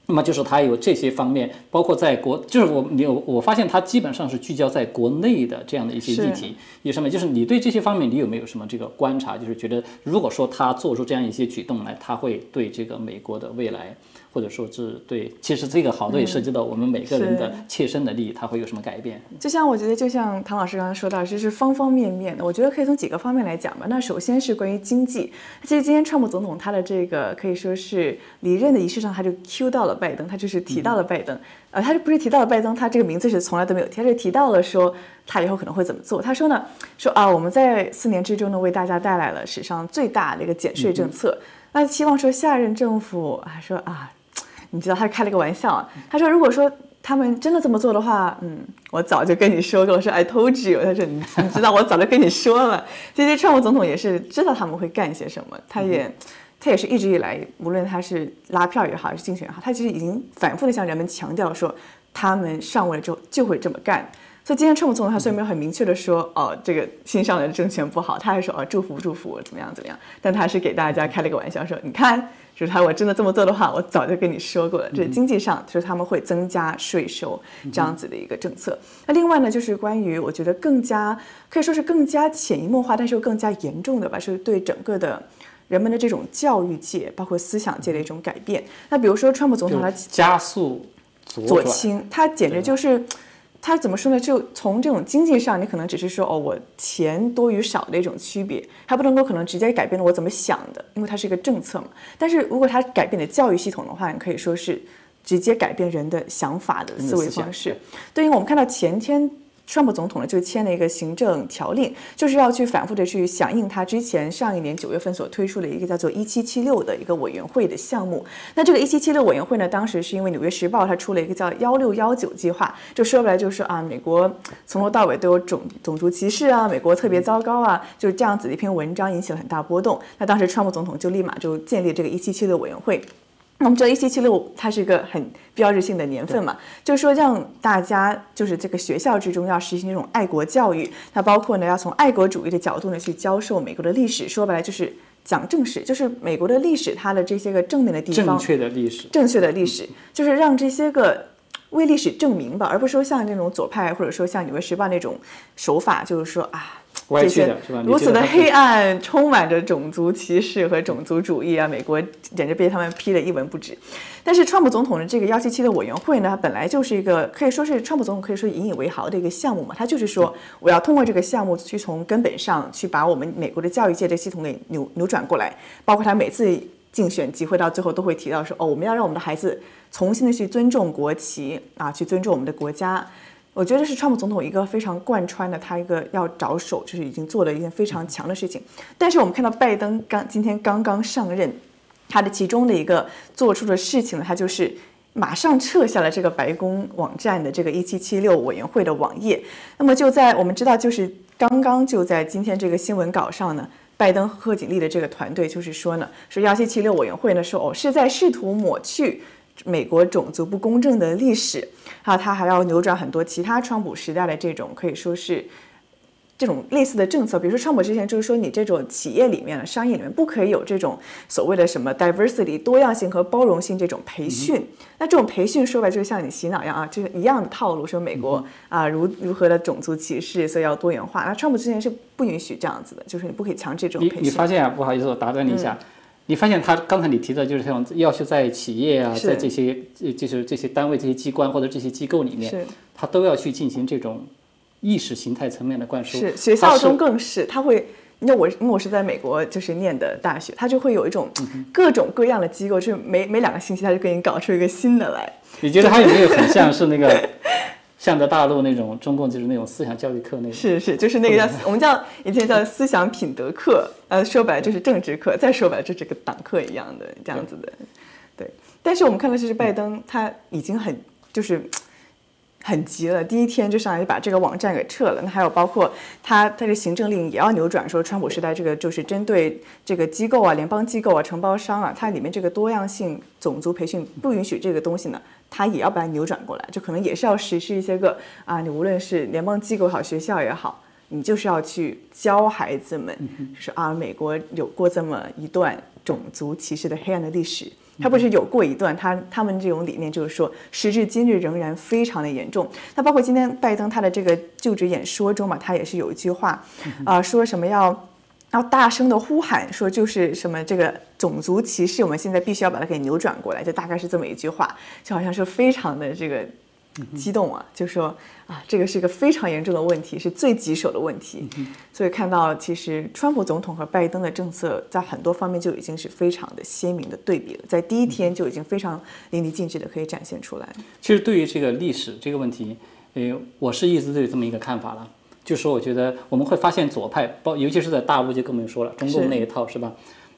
那么就是它有这些方面，包括在国，就是我你有我发现它基本上是聚焦在国内的这样的一些议题，一上面就是你对这些方面你有没有什么这个观察？就是觉得如果说他做出这样一些举动来，他会对这个美国的未来。或者说是对，其实这个好多也涉及到我们每个人的切身的利益，它会有什么改变？就像我觉得，就像唐老师刚才说到，这是方方面面的。我觉得可以从几个方面来讲吧。那首先是关于经济。其实今天川普总统他的这个可以说是离任的仪式上，他就 Q 到了拜登，他就是提到了拜登。呃，他不是提到了拜登，他这个名字是从来都没有提，他是提到了说他以后可能会怎么做。他说呢，说啊，我们在四年之中呢，为大家带来了史上最大的一个减税政策。那希望说下任政府啊，说啊。你知道他开了个玩笑，他说如果说他们真的这么做的话，嗯，我早就跟你说过，我说 I told you，他说你你知道我早就跟你说了。其实川普总统也是知道他们会干些什么，他也他也是一直以来，无论他是拉票也好，还是竞选也好，他其实已经反复的向人们强调说，他们上位了之后就会这么干。所以今天川普总统他虽然没有很明确的说，哦，这个新上来的政权不好，他还说哦祝福祝福怎么样怎么样，但他是给大家开了个玩笑说，你看。就是他，我真的这么做的话，我早就跟你说过了。这经济上，就是他们会增加税收这样子的一个政策。那另外呢，就是关于我觉得更加可以说是更加潜移默化，但是又更加严重的吧，是对整个的人们的这种教育界，包括思想界的一种改变。那比如说，川普总统他加速左倾，他简直就是。他怎么说呢？就从这种经济上，你可能只是说哦，我钱多与少的一种区别，还不能够可能直接改变了我怎么想的，因为它是一个政策嘛。但是如果它改变了教育系统的话，你可以说是直接改变人的想法的思维方式。对，因为我们看到前天。川普总统呢就签了一个行政条令，就是要去反复的去响应他之前上一年九月份所推出的一个叫做一七七六的一个委员会的项目。那这个一七七六委员会呢，当时是因为《纽约时报》它出了一个叫幺六幺九计划，就说白了就是啊，美国从头到尾都有种种族歧视啊，美国特别糟糕啊，就是这样子的一篇文章引起了很大波动。那当时川普总统就立马就建立这个一七七六委员会。那我们知道一七七六它是一个很标志性的年份嘛，就是说让大家就是这个学校之中要实行这种爱国教育，它包括呢要从爱国主义的角度呢去教授美国的历史，说白了就是讲正史，就是美国的历史它的这些个正面的地方，正确的历史，正确的历史，就是让这些个为历史证明吧，而不是说像那种左派或者说像《纽约时报》那种手法，就是说啊。歪这些？如此的黑暗，[LAUGHS] 充满着种族歧视和种族主义啊！美国简直被他们批得一文不值。但是，川普总统的这个幺七七的委员会呢，本来就是一个可以说是川普总统可以说引以为豪的一个项目嘛。他就是说，我要通过这个项目去从根本上去把我们美国的教育界的系统给扭扭转过来。包括他每次竞选集会到最后都会提到说，哦，我们要让我们的孩子重新的去尊重国旗啊，去尊重我们的国家。我觉得是川普总统一个非常贯穿的，他一个要着手，就是已经做了一件非常强的事情。但是我们看到拜登刚今天刚刚上任，他的其中的一个做出的事情呢，他就是马上撤下了这个白宫网站的这个一七七六委员会的网页。那么就在我们知道，就是刚刚就在今天这个新闻稿上呢。拜登和贺锦丽的这个团队就是说呢，说幺七七六委员会呢说哦是在试图抹去美国种族不公正的历史，还有他还要扭转很多其他川普时代的这种可以说是这种类似的政策，比如说川普之前就是说你这种企业里面的、商业里面不可以有这种所谓的什么 diversity 多样性和包容性这种培训。那这种培训说白了就是像你洗脑一样啊，就是一样的套路，说美国啊如如何的种族歧视，所以要多元化。那川普之前是不允许这样子的，就是你不可以强制这种你培训。你发现啊，不好意思，我打断你一下。你发现他刚才你提的就是像要是在企业啊，在这些呃就是这些单位、这些机关或者这些机构里面，他都要去进行这种意识形态层面的灌输。是学校中更是，他会，因为我因为我是在美国就是念的大学，他就会有一种各种各样的机构，就是每每两个星期他就给你搞出一个新的来。你觉得他有没有很像是那个像在大陆那种中共就是那种思想教育课那种？是是，就是那个叫我们叫以前叫思想品德课，呃，说白了就是政治课，再说白了就是个党课一样的这样子的，对。但是我们看到就是拜登他已经很就是 [CLEARS THROAT] 很急了，第一天就上来就把这个网站给撤了。那还有包括他他的行政令也要扭转，说川普时代这个就是针对这个机构啊、联邦机构啊、承包商啊，它里面这个多样性种族培训不允许这个东西呢，它也要把它扭转过来，就可能也是要实施一些个啊，你无论是联邦机构也好，学校也好。你就是要去教孩子们，就是啊，美国有过这么一段种族歧视的黑暗的历史。他不是有过一段，他他们这种理念就是说，时至今日仍然非常的严重。那包括今天拜登他的这个就职演说中嘛，他也是有一句话，啊、说什么要要大声的呼喊，说就是什么这个种族歧视，我们现在必须要把它给扭转过来，就大概是这么一句话，就好像是非常的这个激动啊，就说啊，这个是一个非常严重的问题，是最棘手的问题。所以看到其实川普总统和拜登的政策在很多方面就已经是非常的鲜明的对比了，在第一天就已经非常淋漓尽致的可以展现出来。其实对于这个历史这个问题，呃，我是一直都有这么一个看法了，就说我觉得我们会发现左派，包尤其是在大陆就更不用说了，中共那一套是吧？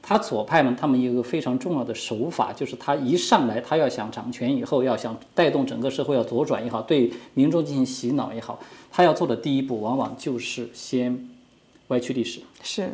他左派呢，他们有一个非常重要的手法，就是他一上来，他要想掌权以后，要想带动整个社会要左转也好，对民众进行洗脑也好，他要做的第一步，往往就是先歪曲历史。是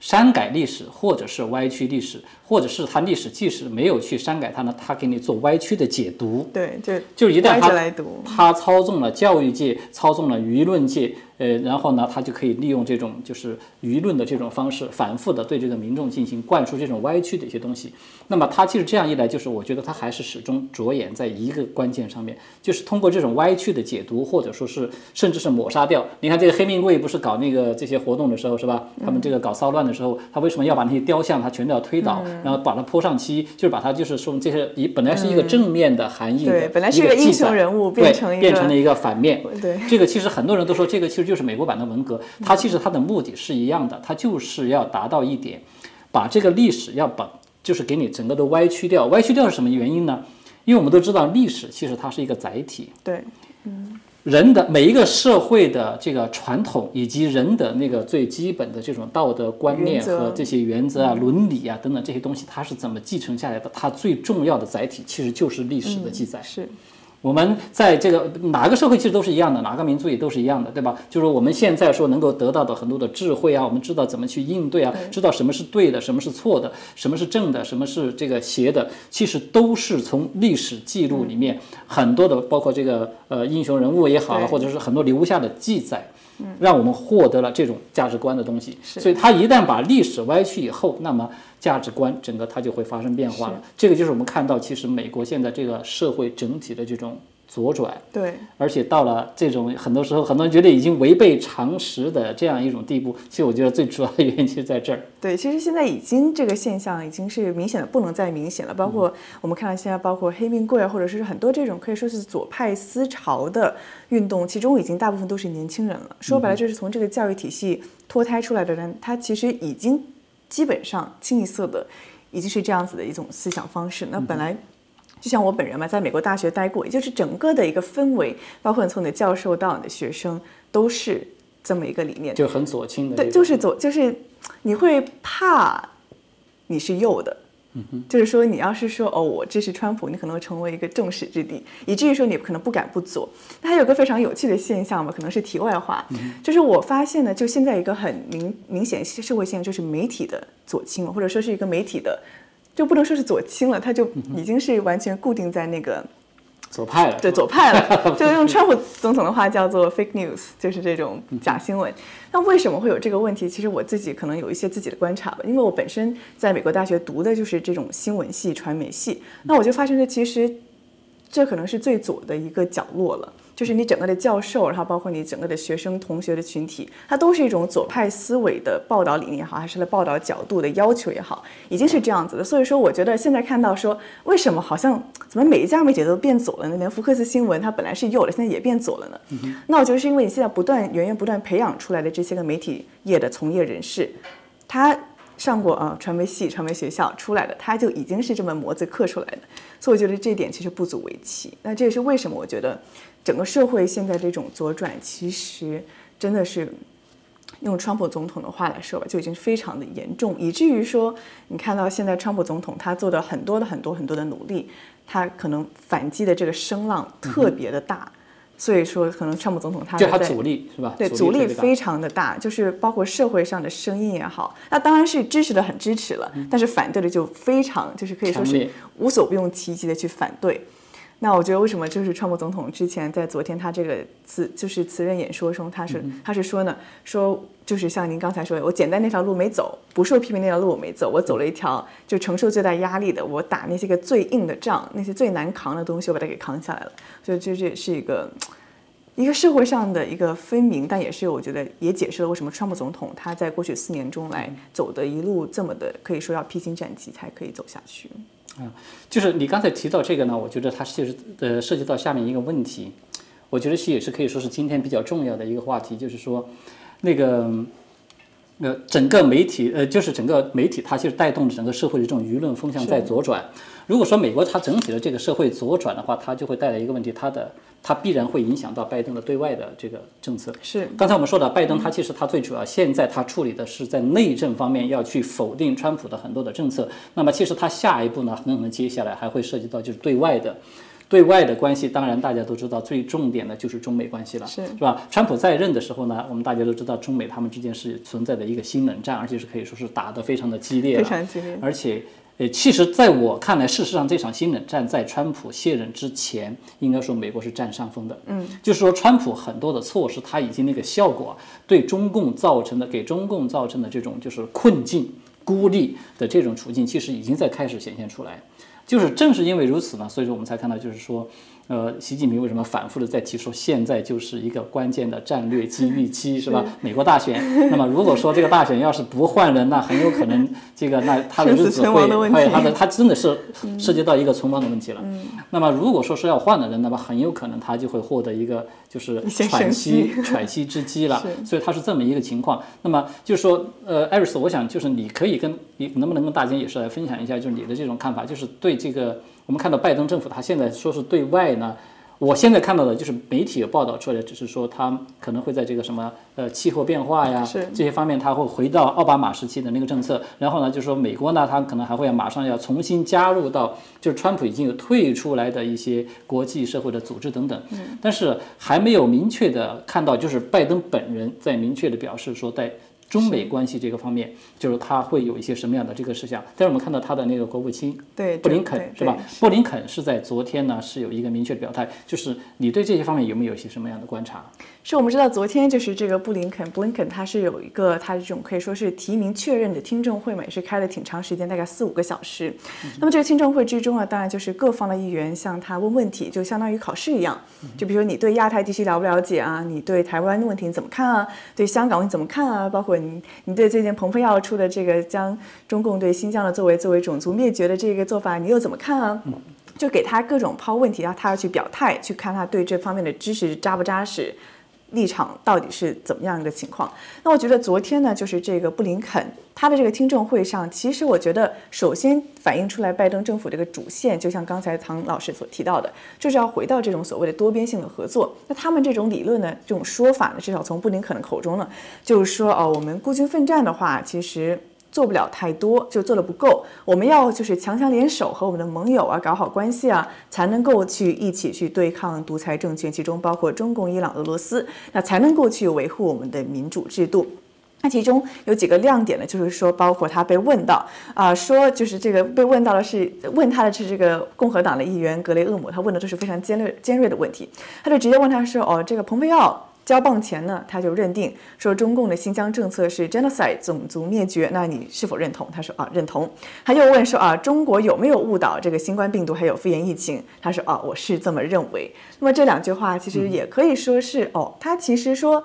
删改历史，或者是歪曲历史，或者是他历史即使没有去删改它呢，他给你做歪曲的解读。对，就就一旦歪他来读，他操纵了教育界，操纵了舆论界，呃，然后呢，他就可以利用这种就是舆论的这种方式，反复的对这个民众进行灌输这种歪曲的一些东西。那么他其实这样一来，就是我觉得他还是始终着眼在一个关键上面，就是通过这种歪曲的解读，或者说是甚至是抹杀掉。你看这个黑命贵不是搞那个这些活动的时候是吧？他们这个搞骚乱的时候，他为什么要把那些雕像他全都要推倒，然后把它泼上漆，就是把它就是说这些以本来是一个正面的含义的，对本来是一一个英雄人物变成变成了一个反面。对这个其实很多人都说，这个其实就是美国版的文革。它其实它的目的是一样的，它就是要达到一点，把这个历史要把就是给你整个都歪曲掉。歪曲掉是什么原因呢？因为我们都知道，历史其实它是一个载体，对嗯人的每一个社会的这个传统，以及人的那个最基本的这种道德观念和这些原则啊、伦理啊等等这些东西，它是怎么继承下来的？它最重要的载体其实就是历史的记载。是我们在这个哪个社会其实都是一样的，哪个民族也都是一样的，对吧？就是我们现在说能够得到的很多的智慧啊，我们知道怎么去应对啊，知道什么是对的，什么是错的，什么是正的，什么是这个邪的，其实都是从历史记录里面很多的，包括这个呃英雄人物也好，或者是很多留下的记载。让我们获得了这种价值观的东西，所以他一旦把历史歪曲以后，那么价值观整个它就会发生变化了。这个就是我们看到，其实美国现在这个社会整体的这种左转，对，而且到了这种很多时候，很多人觉得已经违背常识的这样一种地步。其实我觉得最主要的原因就在这儿。对，其实现在已经这个现象已经是明显的不能再明显了。包括我们看到现在，包括黑命贵啊，或者是很多这种可以说是左派思潮的。运动其中已经大部分都是年轻人了，说白了就是从这个教育体系脱胎出来的人，他其实已经基本上清一色的已经是这样子的一种思想方式。那本来就像我本人嘛，在美国大学待过，也就是整个的一个氛围，包括从你的教授到你的学生，都是这么一个理念，就很左倾的。对，就是左，就是你会怕你是右的。嗯就是说，你要是说哦，我支持川普，你可能会成为一个众矢之的，以至于说你可能不敢不左。那还有个非常有趣的现象嘛，可能是题外话，就是我发现呢，就现在一个很明明显社会现象，就是媒体的左倾或者说是一个媒体的，就不能说是左倾了，它就已经是完全固定在那个。左派了，对左派了，[LAUGHS] 就用川普总统的话叫做 fake news，就是这种假新闻。那为什么会有这个问题？其实我自己可能有一些自己的观察吧，因为我本身在美国大学读的就是这种新闻系、传媒系，那我就发现这其实这可能是最左的一个角落了。就是你整个的教授，然后包括你整个的学生同学的群体，它都是一种左派思维的报道理念也好，还是来报道角度的要求也好，已经是这样子的。所以说，我觉得现在看到说，为什么好像怎么每一家媒体都变左了呢？连福克斯新闻它本来是右的，现在也变左了呢？那我觉得是因为你现在不断源源不断培养出来的这些个媒体业的从业人士，他上过啊传媒系、传媒学校出来的，他就已经是这么模子刻出来的。所以我觉得这一点其实不足为奇。那这也是为什么我觉得。整个社会现在这种左转，其实真的是用川普总统的话来说吧，就已经非常的严重，以至于说，你看到现在川普总统他做的很多的很多很多的努力，他可能反击的这个声浪特别的大，所以说可能川普总统他对他阻力是吧？对，阻力非常的大，就是包括社会上的声音也好，那当然是支持的很支持了，但是反对的就非常就是可以说是无所不用其极的去反对。那我觉得为什么就是川普总统之前在昨天他这个辞就是辞任演说中，他是他是说呢，说就是像您刚才说，我简单那条路没走，不受批评那条路我没走，我走了一条就承受最大压力的，我打那些个最硬的仗，那些最难扛的东西，我把它给扛下来了。所以这这是一个一个社会上的一个分明，但也是我觉得也解释了为什么川普总统他在过去四年中来走的一路这么的可以说要披荆斩棘才可以走下去。啊，就是你刚才提到这个呢，我觉得它其实呃涉及到下面一个问题，我觉得其实也是可以说是今天比较重要的一个话题，就是说，那个呃整个媒体呃就是整个媒体它其实带动整个社会的这种舆论风向在左转。如果说美国它整体的这个社会左转的话，它就会带来一个问题，它的。它必然会影响到拜登的对外的这个政策。是，刚才我们说的，拜登他其实他最主要现在他处理的是在内政方面要去否定川普的很多的政策。那么其实他下一步呢，很可能接下来还会涉及到就是对外的，对外的关系。当然大家都知道，最重点的就是中美关系了，是是吧？川普在任的时候呢，我们大家都知道，中美他们之间是存在的一个新冷战，而且是可以说是打得非常的激烈，非常激烈，而且。呃，其实，在我看来，事实上，这场新冷战在川普卸任之前，应该说美国是占上风的。嗯，就是说，川普很多的措施，他已经那个效果对中共造成的，给中共造成的这种就是困境、孤立的这种处境，其实已经在开始显现出来。就是正是因为如此呢，所以说我们才看到，就是说。呃，习近平为什么反复的在提出，现在就是一个关键的战略机遇期，是吧？美国大选，那么如果说这个大选要是不换人，那很有可能这个那他的日子 [LAUGHS] 会会他的他真的是涉及到一个存亡的问题了。那么如果说是要换的人，那么很有可能他就会获得一个就是喘息喘息之机了。[LAUGHS] 所以他是这么一个情况。那么就是说，呃，艾瑞斯，我想就是你可以跟你能不能跟大家也是来分享一下，就是你的这种看法，就是对这个。我们看到拜登政府，他现在说是对外呢，我现在看到的就是媒体有报道出来，只是说他可能会在这个什么呃气候变化呀这些方面，他会回到奥巴马时期的那个政策。然后呢，就是说美国呢，他可能还会马上要重新加入到，就是川普已经有退出来的一些国际社会的组织等等。嗯。但是还没有明确的看到，就是拜登本人在明确的表示说，在中美关系这个方面，就是他会有一些什么样的这个事项。但是我们看到他的那个国务卿对布林肯是吧？布林肯是在昨天呢是有一个明确的表态，就是你对这些方面有没有一些什么样的观察？是我们知道，昨天就是这个布林肯，布林肯他是有一个他这种可以说是提名确认的听证会嘛，也是开了挺长时间，大概四五个小时。那么这个听证会之中啊，当然就是各方的议员向他问问题，就相当于考试一样。就比如说你对亚太地区了不了解啊？你对台湾的问题你怎么看啊？对香港你怎么看啊？包括你你对最近蓬佩奥出的这个将中共对新疆的作为作为种族灭绝的这个做法，你又怎么看啊？就给他各种抛问题，然后他要去表态，去看他对这方面的知识扎不扎实。立场到底是怎么样一个情况？那我觉得昨天呢，就是这个布林肯他的这个听证会上，其实我觉得首先反映出来拜登政府这个主线，就像刚才唐老师所提到的，就是要回到这种所谓的多边性的合作。那他们这种理论呢，这种说法呢，至少从布林肯的口中呢，就是说哦，我们孤军奋战的话，其实。做不了太多，就做的不够。我们要就是强强联手，和我们的盟友啊搞好关系啊，才能够去一起去对抗独裁政权，其中包括中共、伊朗、俄罗斯，那才能够去维护我们的民主制度。那其中有几个亮点呢，就是说，包括他被问到啊、说就是这个被问到的是问他的是这个共和党的议员格雷厄姆，他问的都是非常尖锐尖锐的问题，他就直接问他说，哦，这个蓬佩奥。交棒前呢，他就认定说中共的新疆政策是 genocide 种族灭绝，那你是否认同？他说啊认同。他又问说啊中国有没有误导这个新冠病毒还有肺炎疫情？他说啊我是这么认为。那么这两句话其实也可以说是、哦，他其实说。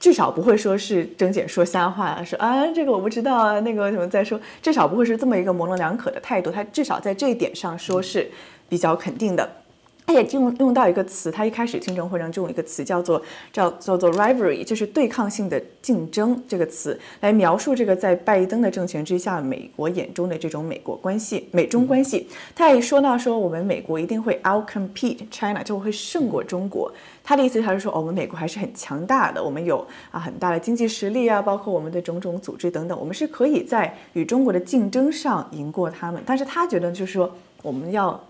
至少不会说是睁眼说瞎话，说啊这个我不知道啊，那个什么再说，至少不会是这么一个模棱两可的态度。他至少在这一点上说是比较肯定的。他也用用到一个词，他一开始听证会上就用一个词叫做叫叫做 rivalry，就是对抗性的竞争这个词来描述这个在拜登的政权之下，美国眼中的这种美国关系、美中关系。他也说到说我们美国一定会 outcompete China，就会胜过中国。他的意思，他是说、我们美国还是很强大的，我们有啊很大的经济实力啊，包括我们的种种组织等等，我们是可以在与中国的竞争上赢过他们。但是他觉得就是说我们要。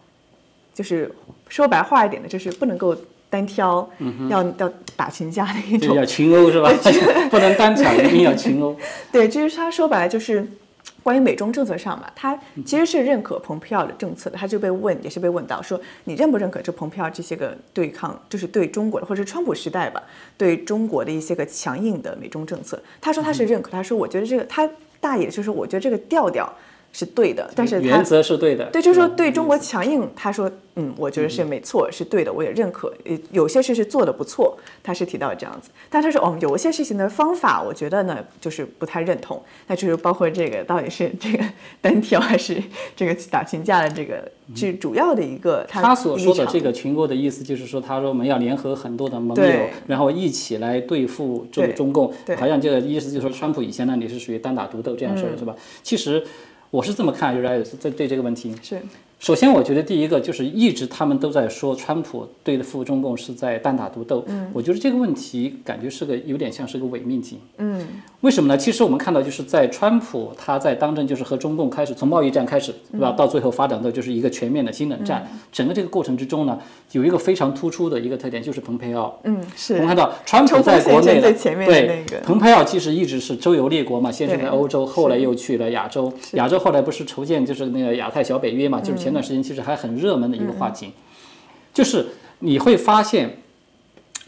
就是说白话一点的，就是不能够单挑，要要打群架的一种。要群殴是吧？[LAUGHS] 不能单挑，一定要群殴。[LAUGHS] 对，就是他说白了就是关于美中政策上嘛，他其实是认可蓬佩奥的政策的。他就被问，也是被问到说，你认不认可这蓬佩奥这些个对抗，就是对中国的，或者是川普时代吧，对中国的一些个强硬的美中政策？他说他是认可，他说我觉得这个他大意就是我觉得这个调调是对的，但是他原则是对的。对，就是说对中国强硬，他说，嗯，我觉得是没错，是对的，我也认可。呃，有些事是做的不错，他是提到这样子。但他说，哦，有一些事情的方法，我觉得呢，就是不太认同。那就是包括这个到底是这个单挑还是这个打群架的这个，是主要的一个他他所说的这个群殴的意思，就是说，他说我们要联合很多的盟友，然后一起来对付这个中共对。好像这个意思就是说，川普以前呢，你是属于单打独斗这样说嗯的，是吧？其实我是这么看，就是在对这个问题。是首先，我觉得第一个就是一直他们都在说川普对付中共是在单打独斗。嗯，我觉得这个问题感觉是个有点像是个伪命题。嗯，为什么呢？其实我们看到，就是在川普他在当政，就是和中共开始从贸易战开始，对吧？到最后发展到就是一个全面的新冷战。整个这个过程之中呢，有一个非常突出的一个特点，就是蓬佩奥。嗯是我们看到川普在国内的前面对那个蓬佩奥其实一直是周游列国嘛，先是在欧洲，后来又去了亚洲。亚洲后来不是筹建就是那个亚太小北约嘛，就是前段时间其实还很热门的一个话题，就是你会发现，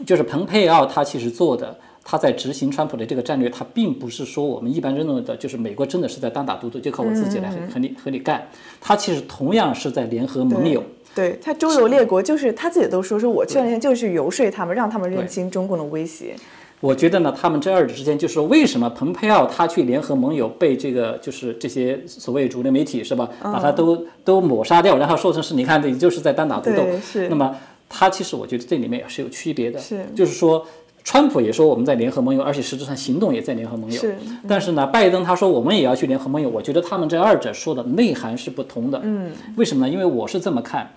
就是蓬佩奥他其实做的。他在执行川普的这个战略，他并不是说我们一般认为的，就是美国真的是在单打独斗，就靠我自己来和和你和你干。他其实同样是在联合盟友。对他周游列国，就是他自己都说说我去那天就是游说他们，让他们认清中共的威胁。我觉得呢，他们这二者之间，就是说为什么蓬佩奥他去联合盟友，被这个就是这些所谓主流媒体是吧，把他都都抹杀掉，然后说成是你看，你就是在单打独斗。是那么他其实我觉得这里面也是有区别的，是就是说。川普也说我们在联合盟友，而且实质上行动也在联合盟友。是但是呢，拜登他说我们也要去联合盟友，我觉得他们这二者说的内涵是不同的。嗯，为什么呢？因为我是这么看，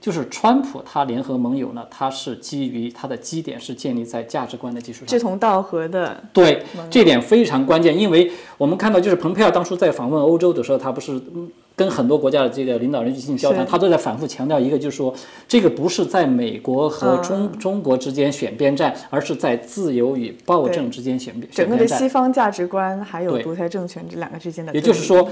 就是川普他联合盟友呢，他是基于他的基点是建立在价值观的基础上。志同道合的，对，这点非常关键，因为我们看到，就是蓬佩奥当初在访问欧洲的时候，他不是嗯跟很多国家的这个领导人进行交谈，他都在反复强调一个，就是说，这个不是在美国和中、中国之间选边站，而是在自由与暴政之间选边整个的。西方价值观还有独裁政权这两个之间的也，就是说，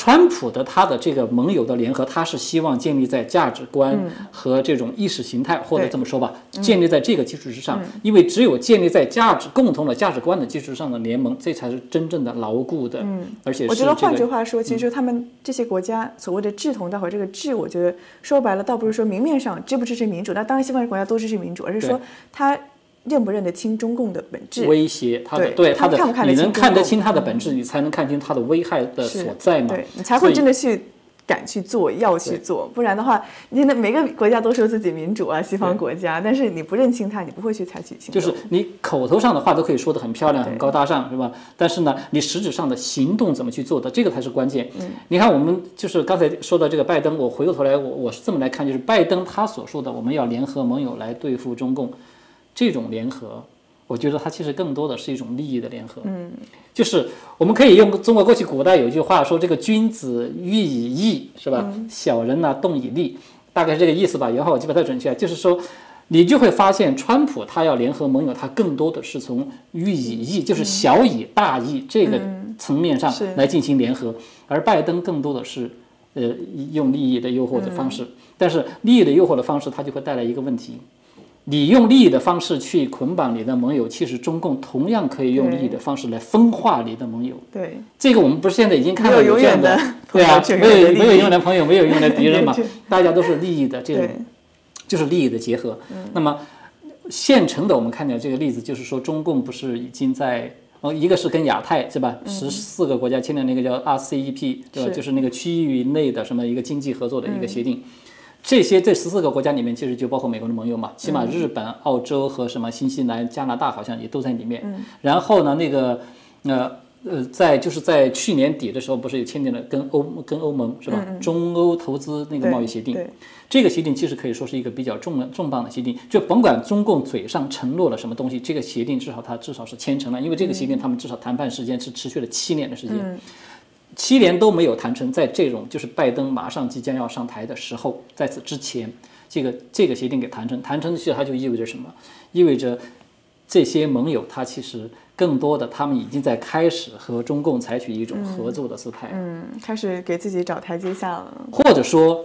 川普的他的这个盟友的联合，他是希望建立在价值观和这种意识形态，或者这么说吧，建立在这个基础之上。因为只有建立在价值共同的价值观的基础上的联盟，这才是真正的牢固的，嗯。而且是嗯我觉得换句话说，其实他们这些国家所谓的志同道合，这个志，我觉得说白了，倒不是说明面上支不支持民主，那当然西方国家都支持民主，而是说他认不认得清中共的本质。威胁它的对对它的看不看，得你清你能看得清它的本质，你才能看清它的危害的所在嘛。对你才会真的去敢去做，要去做，不然的话，你那每个国家都说自己民主啊，西方国家，但是你不认清它，你不会去采取行动。就是你口头上的话都可以说得很漂亮、很高大上，是吧？但是呢，你实质上的行动怎么去做的，这个才是关键。嗯你看，我们就是刚才说到这个拜登，我回过头来，我我是这么来看，就是拜登他所说的我们要联合盟友来对付中共，这种联合，我觉得它其实更多的是一种利益的联合。嗯，就是我们可以用中国过去古代有一句话说，这个君子喻以义，是吧？小人呢动以利，大概是这个意思吧。原话我记不太准确，就是说。你就会发现，川普他要联合盟友，他更多的是从喻以义，就是小以大义这个层面上来进行联合，而拜登更多的是，呃，用利益的诱惑的方式。但是利益的诱惑的方式，它就会带来一个问题：你用利益的方式去捆绑你的盟友，其实中共同样可以用利益的方式来分化你的盟友。对，这个我们不是现在已经看到有这样的对啊，没有没有永远的朋友，没有永远的敌人嘛，[LAUGHS] 大家都是利益的这种，就是利益的结合。那么现成的，我们看见这个例子，就是说中共不是已经在。哦，一个是跟亚太是吧？十四个国家签的那个叫 RCEP，对吧？就是那个区域内的什么一个经济合作的一个协定。这些这十四个国家里面，其实就包括美国的盟友嘛，起码日本、澳洲和什么新西兰、加拿大好像也都在里面。然后呢，那个呃呃，在就是在去年底的时候，不是也签订了跟欧跟欧盟是吧？中欧投资那个贸易协定。这个协定其实可以说是一个比较重重磅的协定，就甭管中共嘴上承诺了什么东西，这个协定至少它至少是签成了，因为这个协定他们至少谈判时间是持续了七年的时间，七年都没有谈成，在这种就是拜登马上即将要上台的时候，在此之前，这个这个协定给谈成，谈成的其实它就意味着什么？意味着这些盟友他其实更多的他们已经在开始和中共采取一种合作的姿态，嗯，开始给自己找台阶下了。或者说，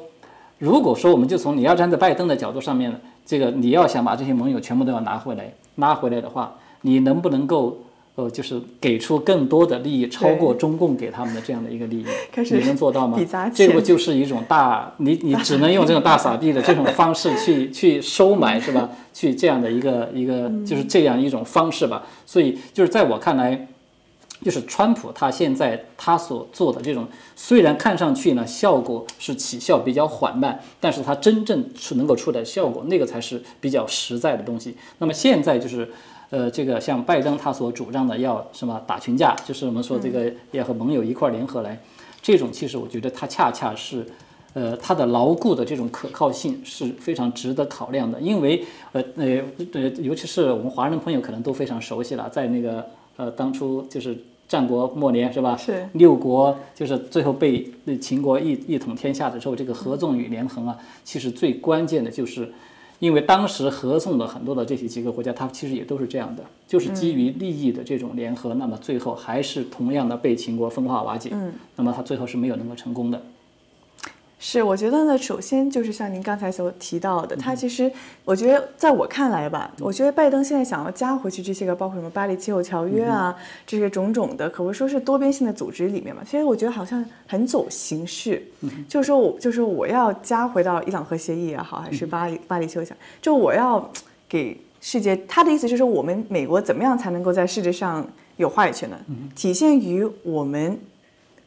如果说我们就从你要站在拜登的角度上面，这个你要想把这些盟友全部都要拿回来，拉回来的话，你能不能够呃，就是给出更多的利益，超过中共给他们的这样的一个利益？[LAUGHS] 你能做到吗？这钱不就是一种大，你你只能用这种大撒币的这种 [LAUGHS] 方式去去收买是吧？去这样的一个一个就是这样一种方式吧。所以就是在我看来。就是川普他现在他所做的这种，虽然看上去呢效果是起效比较缓慢，但是他真正是能够出来的效果，那个才是比较实在的东西。那么现在就是，呃，这个像拜登他所主张的要什么打群架，就是我们说这个要和盟友一块儿联合来，这种其实我觉得它恰恰是。呃，它的牢固的这种可靠性是非常值得考量的，因为呃呃呃，尤其是我们华人朋友可能都非常熟悉了，在那个呃当初就是战国末年是吧？是六国就是最后被秦国一一统天下的时候，这个合纵与连横啊，其实最关键的就是，因为当时合纵的很多的这些几个国家，它其实也都是这样的，就是基于利益的这种联合，那么最后还是同样的被秦国分化瓦解，嗯，那么它最后是没有能够成功的。是，我觉得呢，首先就是像您刚才所提到的，嗯他其实，我觉得在我看来吧，我觉得拜登现在想要加回去这些个，包括什么巴黎气候条约啊，嗯这些种种的，可谓说是多边性的组织里面嘛。其实我觉得好像很走形式，嗯就是说我就是我要加回到伊朗核协议也好，还嗯是巴黎巴黎气候条约，就我要给世界，他的意思就是说我们美国怎么样才能够在世界上有话语权呢？嗯体现于我们。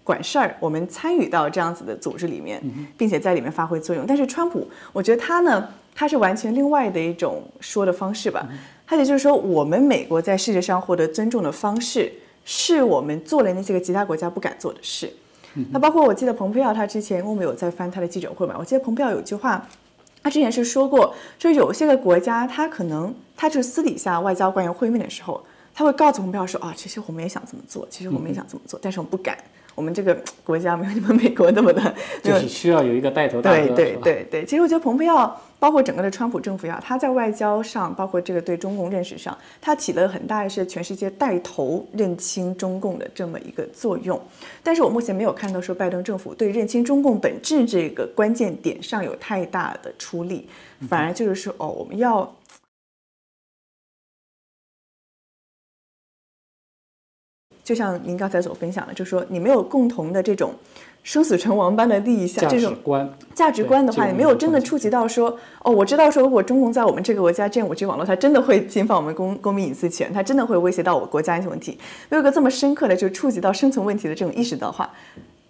管事儿，我们参与到这样子的组织里面，并且在里面发挥作用。但是川普，我觉得他呢，他是完全另外的一种说的方式吧。他也就是说，我们美国在世界上获得尊重的方式，是我们做了那些个其他国家不敢做的事。那包括我记得蓬佩奥他之前我们有在翻他的记者会嘛，我记得蓬佩奥有句话他之前是说过，就有些个国家，他可能他就是私底下外交官员会面的时候，他会告诉蓬佩奥说啊，其实我们也想这么做，其实我们也想这么做，但是我们不敢。我们这个国家没有你们美国那么的，[LAUGHS] 就是需要有一个带头大哥。对对对对，其实我觉得蓬佩奥，包括整个的川普政府呀，他在外交上，包括这个对中共认识上，他起了很大的是全世界带头认清中共的这么一个作用。但是我目前没有看到说拜登政府对认清中共本质这个关键点上有太大的出力，反而就是说哦，我们要。就像您刚才所分享的，就是说你没有共同的这种生死存亡般的利益下这种价值观的话，你没有真的触及到说哦，我知道说如果中共在我们这个国家建五 G 网络，它真的会侵犯我们公公民隐私权，它真的会威胁到我国家安全问题。没有个这么深刻的就触及到生存问题的这种意识的话，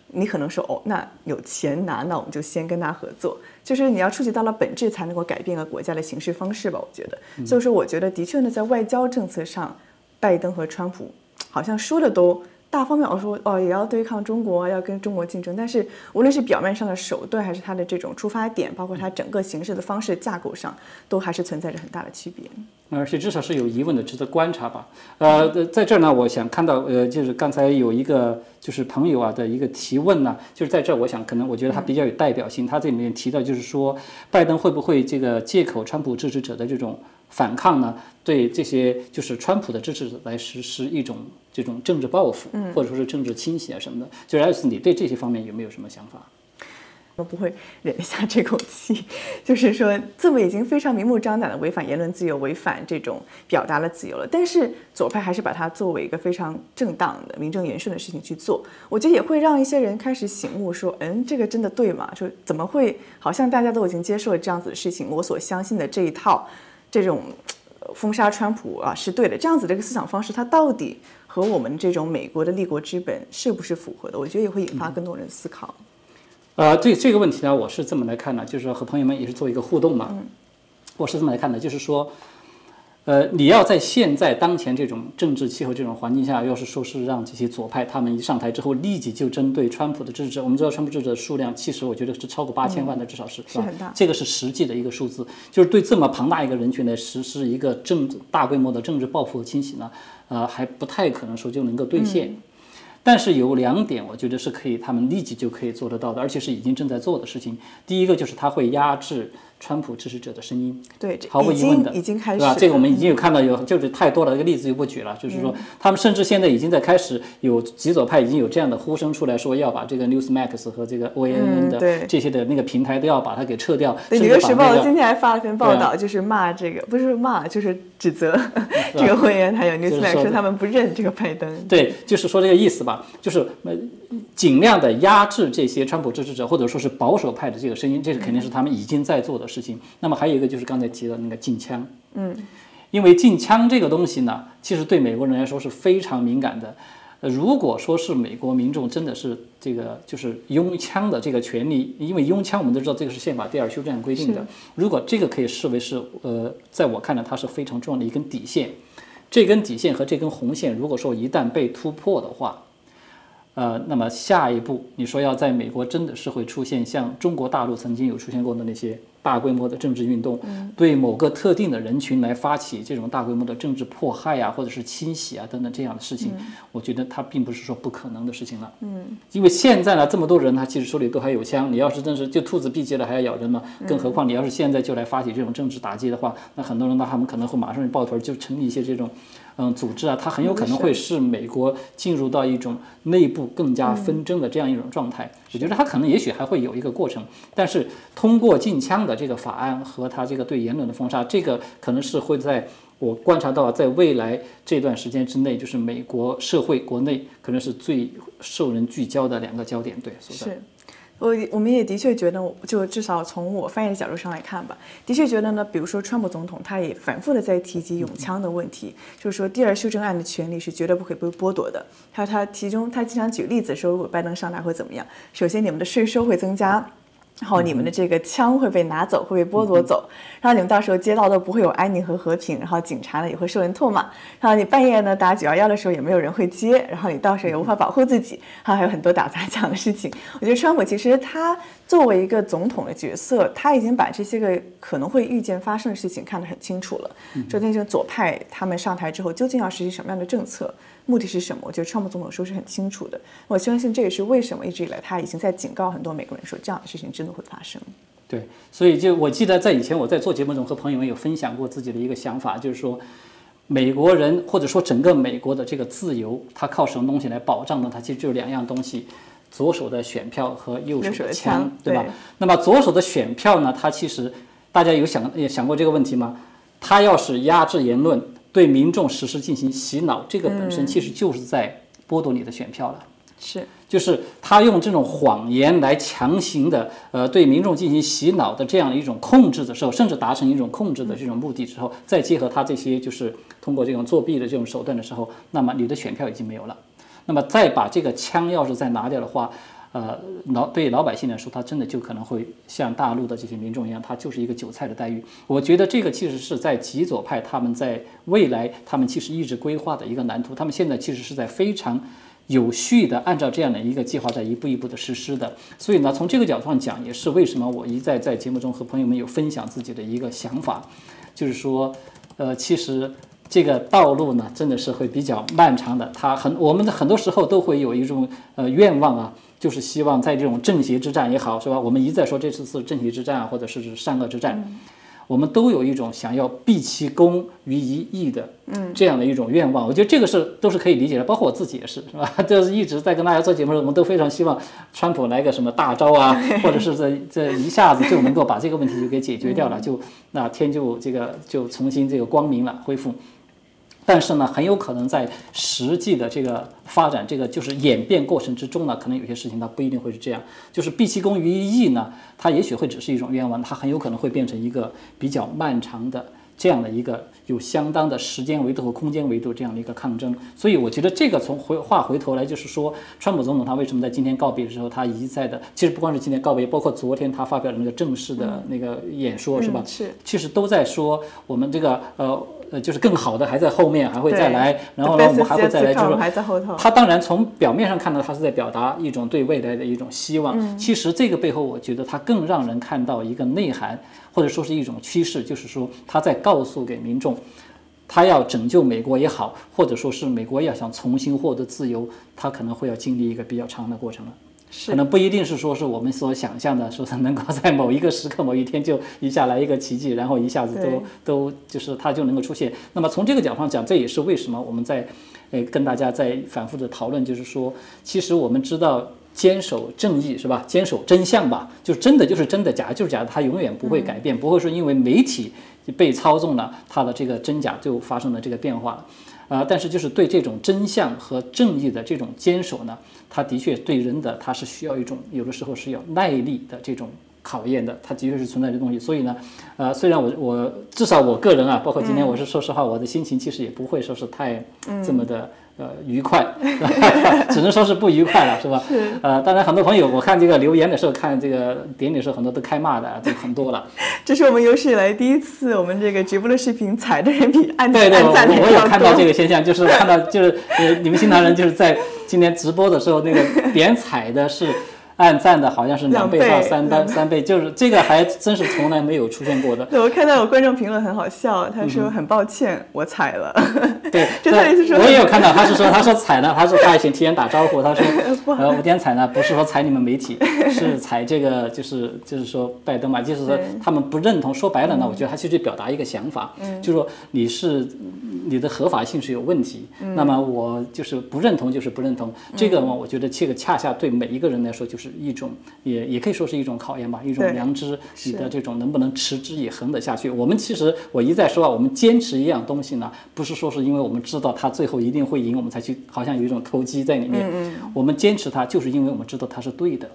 你可能说哦，那有钱拿，那我们就先跟他合作。就是你要触及到了本质，才能够改变个国家的行事方式吧？我觉得，所以说我觉得的确呢，在外交政策上，拜登和川普。好像说的都大方面，我说哦也要对抗中国，要跟中国竞争。但是无论是表面上的手段，还是他的这种出发点，包括他整个形式的方式架构上，都还是存在着很大的区别。而且至少是有疑问的，值得观察吧。呃，在这儿呢，我想看到，呃，就是刚才有一个就是朋友啊的一个提问呢，就是在这儿，我想可能我觉得他比较有代表性。他这里面提到就是说，拜登会不会这个借口川普支持者的这种。反抗呢，对这些就是川普的支持者来实施一种这种政治报复，或者说是政治清洗啊什么的。就艾斯，你对这些方面有没有什么想法？我不会忍下这口气，[LAUGHS] 就是说这么已经非常明目张胆的违反言论自由、违反这种表达了自由了。但是左派还是把它作为一个非常正当的、名正言顺的事情去做。我觉得也会让一些人开始醒悟，说，嗯，这个真的对吗？说怎么会好像大家都已经接受了这样子的事情，我所相信的这一套。这种封杀川普啊是对的，这样子的一个思想方式，它到底和我们这种美国的立国之本是不是符合的？我觉得也会引发更多人思考。呃，对这个问题呢，我是这么来看的，就是说和朋友们也是做一个互动嘛。嗯我是这么来看的，就是说。呃，你要在现在当前这种政治气候这种环境下，要是说是让这些左派他们一上台之后立即就针对川普的支持者，我们知道川普支持者数量其实我觉得是超过八千万的，至少是是很大，这个是实际的一个数字，就是对这么庞大一个人群来实施一个政治大规模的政治报复和清洗呢，呃，还不太可能说就能够兑现。但是有两点，我觉得是可以，他们立即就可以做得到的，而且是已经正在做的事情。第一个就是他会压制。川普支持者的声音，对，毫无疑问的，已经开始，对吧？这个我们已经有看到，有就是太多了，这个例子就不举了。就是说，他们甚至现在已经在开始有极左派已经有这样的呼声出来说，要把这个 Newsmax 和这个 OAN 的这些的那个平台都要把它给撤掉。对，纽约时报今天还发了篇报道，就是骂这个，不是骂，就是指责这个会员还有 Newsmax 说他们不认这个拜登。对，就是说这个意思吧，就是呃，尽量的压制这些川普支持者或者说是保守派的这个声音，这是肯定是他们已经在做的。事情，那么还有一个就是刚才提到那个禁枪，嗯，因为禁枪这个东西呢，其实对美国人来说是非常敏感的。呃，如果说是美国民众真的是这个就是拥枪的这个权利，因为拥枪我们都知道这个是宪法第二修正案规定的，如果这个可以视为是呃，在我看来它是非常重要的一根底线，这根底线和这根红线，如果说一旦被突破的话。呃，那么下一步，你说要在美国真的是会出现像中国大陆曾经有出现过的那些？大规模的政治运动，对某个特定的人群来发起这种大规模的政治迫害呀，或者是清洗啊等等这样的事情，我觉得它并不是说不可能的事情了。嗯，因为现在呢，这么多人他其实手里都还有枪，你要是真是就兔子闭结了还要咬人嘛，更何况你要是现在就来发起这种政治打击的话，那很多人呢他们可能会马上就抱团就成立一些这种嗯组织啊，它很有可能会使美国进入到一种内部更加纷争的这样一种状态。我觉得它可能也许还会有一个过程，但是通过禁枪的这个法案和它这个对言论的封杀，这个可能是会在我观察到，在未来这段时间之内，就是美国社会国内可能是最受人聚焦的两个焦点。对，是。我我们也的确觉得，就至少从我翻译的角度上来看吧，的确觉得呢，比如说川普总统，他也反复的在提及永枪的问题，就是说第二修正案的权利是绝对不会被剥夺的。他他其中他经常举例子说，如果拜登上台会怎么样？首先你们的税收会增加。然后你们的这个枪会被拿走，会被剥夺走，然后你们到时候街道都不会有安宁和和平，然后警察呢也会受人唾骂，然后你半夜呢打九幺幺的时候也没有人会接，然后你到时候也无法保护自己，还有很多打砸抢的事情。我觉得川普其实他作为一个总统的角色，他已经把这些个可能会预见发生的事情看得很清楚了。昨天这个左派他们上台之后，究竟要实行什么样的政策，目的是什么？我觉得川普总统说是很清楚的。我相信这也是为什么一直以来他已经在警告很多美国人说，这样的事情真的会发生。对，所以就我记得在以前我在做节目中和朋友们有分享过自己的一个想法，就是说，美国人或者说整个美国的这个自由，它靠什么东西来保障呢？它其实就两样东西：左手的选票和右手的枪，对吧？那么左手的选票呢？它其实大家有想也想过这个问题吗？它要是压制言论，对民众实施进行洗脑，这个本身其实就是在剥夺你的选票了。是。就是他用这种谎言来强行的，呃，对民众进行洗脑的这样的一种控制的时候，甚至达成一种控制的这种目的之后，再结合他这些就是通过这种作弊的这种手段的时候，那么你的选票已经没有了。那么再把这个枪要是再拿掉的话，呃，老对老百姓来说，他真的就可能会像大陆的这些民众一样，他就是一个韭菜的待遇。我觉得这个其实是在极左派他们在未来他们其实一直规划的一个蓝图，他们现在其实是在非常。有序的按照这样的一个计划在一步一步的实施的，所以呢，从这个角度上讲，也是为什么我一再在节目中和朋友们有分享自己的一个想法，就是说，呃，其实这个道路呢，真的是会比较漫长的。它很，我们的很多时候都会有一种呃愿望啊，就是希望在这种正邪之战也好，是吧？我们一再说这次是正邪之战，或者是善恶之战。我们都有一种想要毕其功于一役的，嗯，这样的一种愿望。我觉得这个是都是可以理解的，包括我自己也是，是吧？[LAUGHS] 就是一直在跟大家做节目的时候，我们都非常希望川普来个什么大招啊，[LAUGHS] 或者是这这一下子就能够把这个问题就给解决掉了，就那天就这个就重新这个光明了，恢复。但是呢，很有可能在实际的这个发展、这个就是演变过程之中呢，可能有些事情它不一定会是这样。就是毕其功于一役呢，它也许会只是一种愿望，它很有可能会变成一个比较漫长的这样的一个有相当的时间维度和空间维度这样的一个抗争。所以我觉得这个从回话回头来就是说，川普总统他为什么在今天告别的时候，他一再的，其实不光是今天告别，包括昨天他发表的那个正式的那个演说，是吧？是，其实都在说我们这个呃。呃，就是更好的还在后面，还会再来，然后呢，我们还会再来，就是他当然从表面上看到他是在表达一种对未来的一种希望，其实这个背后，我觉得他更让人看到一个内涵，或者说是一种趋势，就是说他在告诉给民众，他要拯救美国也好，或者说是美国要想重新获得自由，他可能会要经历一个比较长的过程了。可能不一定是说是我们所想象的，说是能够在某一个时刻、某一天就一下来一个奇迹，然后一下子都都就是它就能够出现。那么从这个角度上讲，这也是为什么我们在呃跟大家在反复的讨论，就是说，其实我们知道坚守正义是吧？坚守真相吧，就真的就是真的，假的就是假的，它永远不会改变，不会说因为媒体被操纵了，它的这个真假就发生了这个变化。啊，但是就是对这种真相和正义的这种坚守呢，它的确对人的，它是需要一种有的时候是有耐力的这种考验的，它的确是存在这东西。所以呢，呃，虽然我我至少我个人啊，包括今天我是说实话，我的心情其实也不会说是太这么的。呃，愉快，[LAUGHS] 只能说是不愉快了，是吧？是。呃，当然，很多朋友，我看这个留言的时候，看这个点的时候，很多都开骂的，都很多了。[LAUGHS] 这是我们有史以来第一次，我们这个直播的视频踩的人比按 [LAUGHS] 对对，按赞的我有看到这个现象，就是看到就是呃，你们新唐人就是在今天直播的时候，那个点踩的是。按赞的好像是两倍到三倍，三倍就是这个还真是从来没有出现过的。[LAUGHS] 对，我看到有观众评论很好笑，他说很抱歉我踩了。对，[LAUGHS] 就他意思说，我也有看到，他是说他说踩了，他说他以前提前打招呼，他说 [LAUGHS] 呃五点踩呢不是说踩你们媒体，是踩这个就是就是说拜登嘛，就是说他们不认同。说白了呢，我觉得他其实表达一个想法，嗯就是说你是你的合法性是有问题，那么我就是不认同就是不认同。这个嘛，我觉得这个恰恰对每一个人来说就是。一种也也可以说是一种考验吧，一种良知，你的这种能不能持之以恒的下去？我们其实我一再说啊，我们坚持一样东西呢，不是说是因为我们知道它最后一定会赢，我们才去，好像有一种投机在里面。我们坚持它，就是因为我们知道它是对的。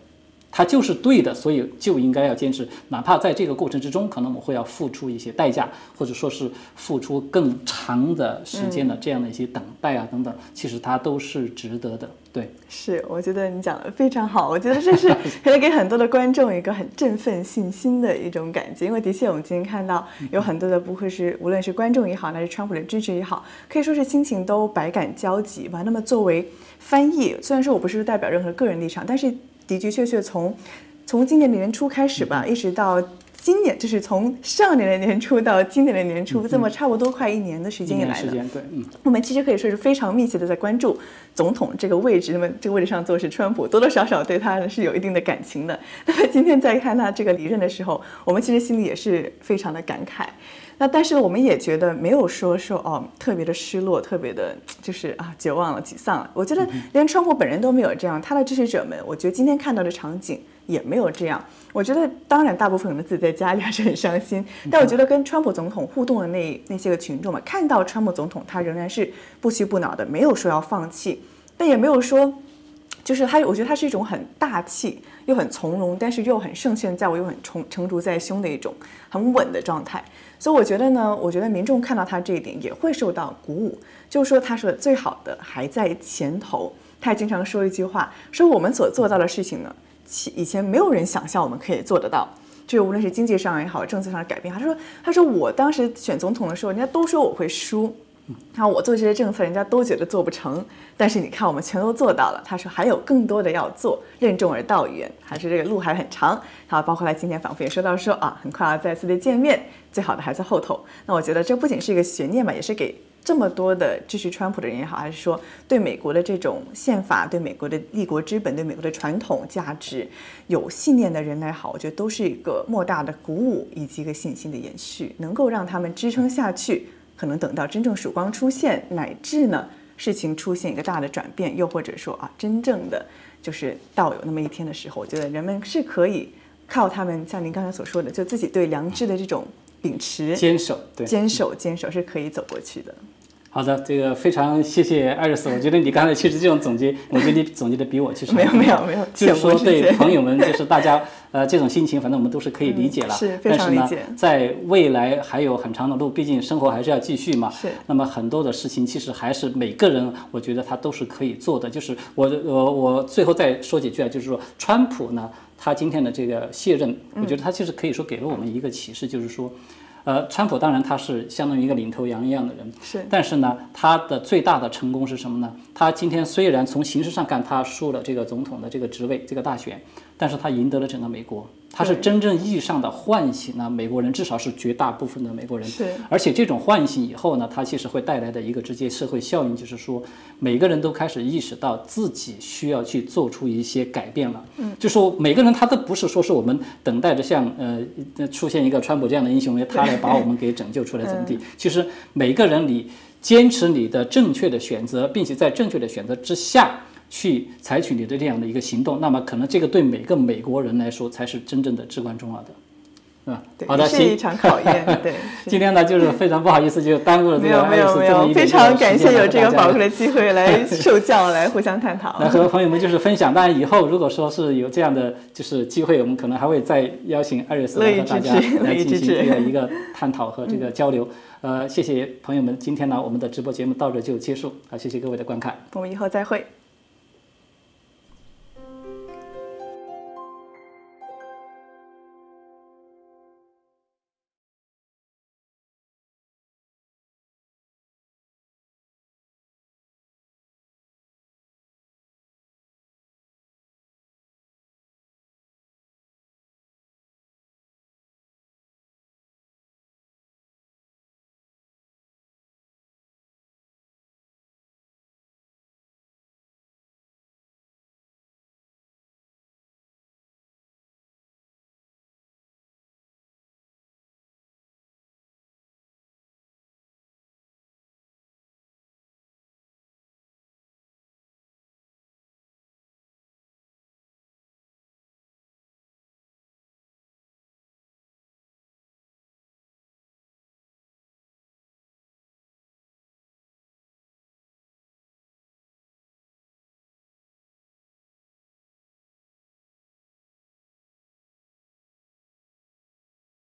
它就是对的，所以就应该要坚持，哪怕在这个过程之中，可能我们会要付出一些代价，或者说是付出更长的时间的这样的一些等待啊等等，其实它都是值得的。对，是，我觉得你讲的非常好，我觉得这是可以给很多的观众一个很振奋信心的一种感觉，因为的确我们今天看到有很多的，不会是无论是观众也好，还是川普的支持也好，可以说是心情都百感交集吧。那么作为翻译，虽然说我不是代表任何个人立场，但是。的的确确从从今年年初开始吧，一直到今年，就是从上年的年初到今年的年初，这么差不多快一年的时间以来呢，对，嗯，我们其实可以说是非常密切的在关注总统这个位置。那么这个位置上坐是川普，多多少少对他是有一定的感情的。那么今天在看他这个离任的时候，我们其实心里也是非常的感慨。那但是我们也觉得没有说说哦特别的失落，特别的就是啊绝望了、沮丧了。我觉得连川普本人都没有这样，他的支持者们，我觉得今天看到的场景也没有这样。我觉得当然大部分人自己在家里还是很伤心，但我觉得跟川普总统互动的那那些个群众们，看到川普总统他仍然是不屈不挠的，没有说要放弃，但也没有说。就是他，我觉得他是一种很大气又很从容，但是又很胜券在握又很成成竹在胸的一种很稳的状态。所以我觉得呢，我觉得民众看到他这一点也会受到鼓舞。就是说，他说最好的还在前头。他也经常说一句话，说我们所做到的事情呢，其以前没有人想象我们可以做得到。就是无论是经济上也好，政策上的改变。他说，他说我当时选总统的时候，人家都说我会输。然后我做这些政策，人家都觉得做不成，但是你看我们全都做到了。他说还有更多的要做，任重而道远，还是这个路还很长。好包括他今天仿佛也说到说啊，很快要再次的见面，最好的还在后头。那我觉得这不仅是一个悬念吧，也是给这么多的支持川普的人也好，还是说对美国的这种宪法、对美国的立国之本、对美国的传统价值有信念的人来好，我觉得都是一个莫大的鼓舞以及一个信心的延续，能够让他们支撑下去。可能等到真正曙光出现，乃至呢事情出现一个大的转变，又或者说啊，真正的就是到有那么一天的时候，我觉得人们是可以靠他们，像您刚才所说的，就自己对良知的这种秉持、坚守，对，坚守、坚守是可以走过去的。好的，这个非常谢谢艾瑞斯。我觉得你刚才其实这种总结，[LAUGHS] 我觉得你总结的比我其实没有没有没有，就是说对朋友们，就是大家呃这种心情，反正我们都是可以理解了。是非常理解。在未来还有很长的路，毕竟生活还是要继续嘛。是。那么很多的事情，其实还是每个人，我觉得他都是可以做的。就是我我我最后再说几句啊，就是说川普呢，他今天的这个卸任，我觉得他其实可以说给了我们一个启示，就是说。呃，川普当然他是相当于一个领头羊一样的人，是。但是呢，他的最大的成功是什么呢？他今天虽然从形式上看他输了这个总统的这个职位，这个大选，但是他赢得了整个美国。他是真正意义上的唤醒了美国人，至少是绝大部分的美国人。是，而且这种唤醒以后呢，它其实会带来的一个直接社会效应，就是说，每个人都开始意识到自己需要去做出一些改变了。嗯，就说每个人他都不是说是我们等待着像呃出现一个川普这样的英雄，他来把我们给拯救出来 [LAUGHS] 怎么地？其实每个人你坚持你的正确的选择，并且在正确的选择之下。去采取你的这样的一个行动，那么可能这个对每个美国人来说才是真正的至关重要的，嗯，好的，是一场考验。对，[LAUGHS] 今天呢就是非常不好意思，就耽误了这个没有没有没有，非常感谢有这个宝贵的机会来受教，来互相探讨。[LAUGHS] 来和朋友们就是分享。当然以后如果说是有这样的就是机会，我们可能还会再邀请艾瑞斯来和大家来进行这个一个探讨和这个 [LAUGHS] 交流。呃，谢谢朋友们，今天呢我们的直播节目到这就结束，好，谢谢各位的观看，我们以后再会。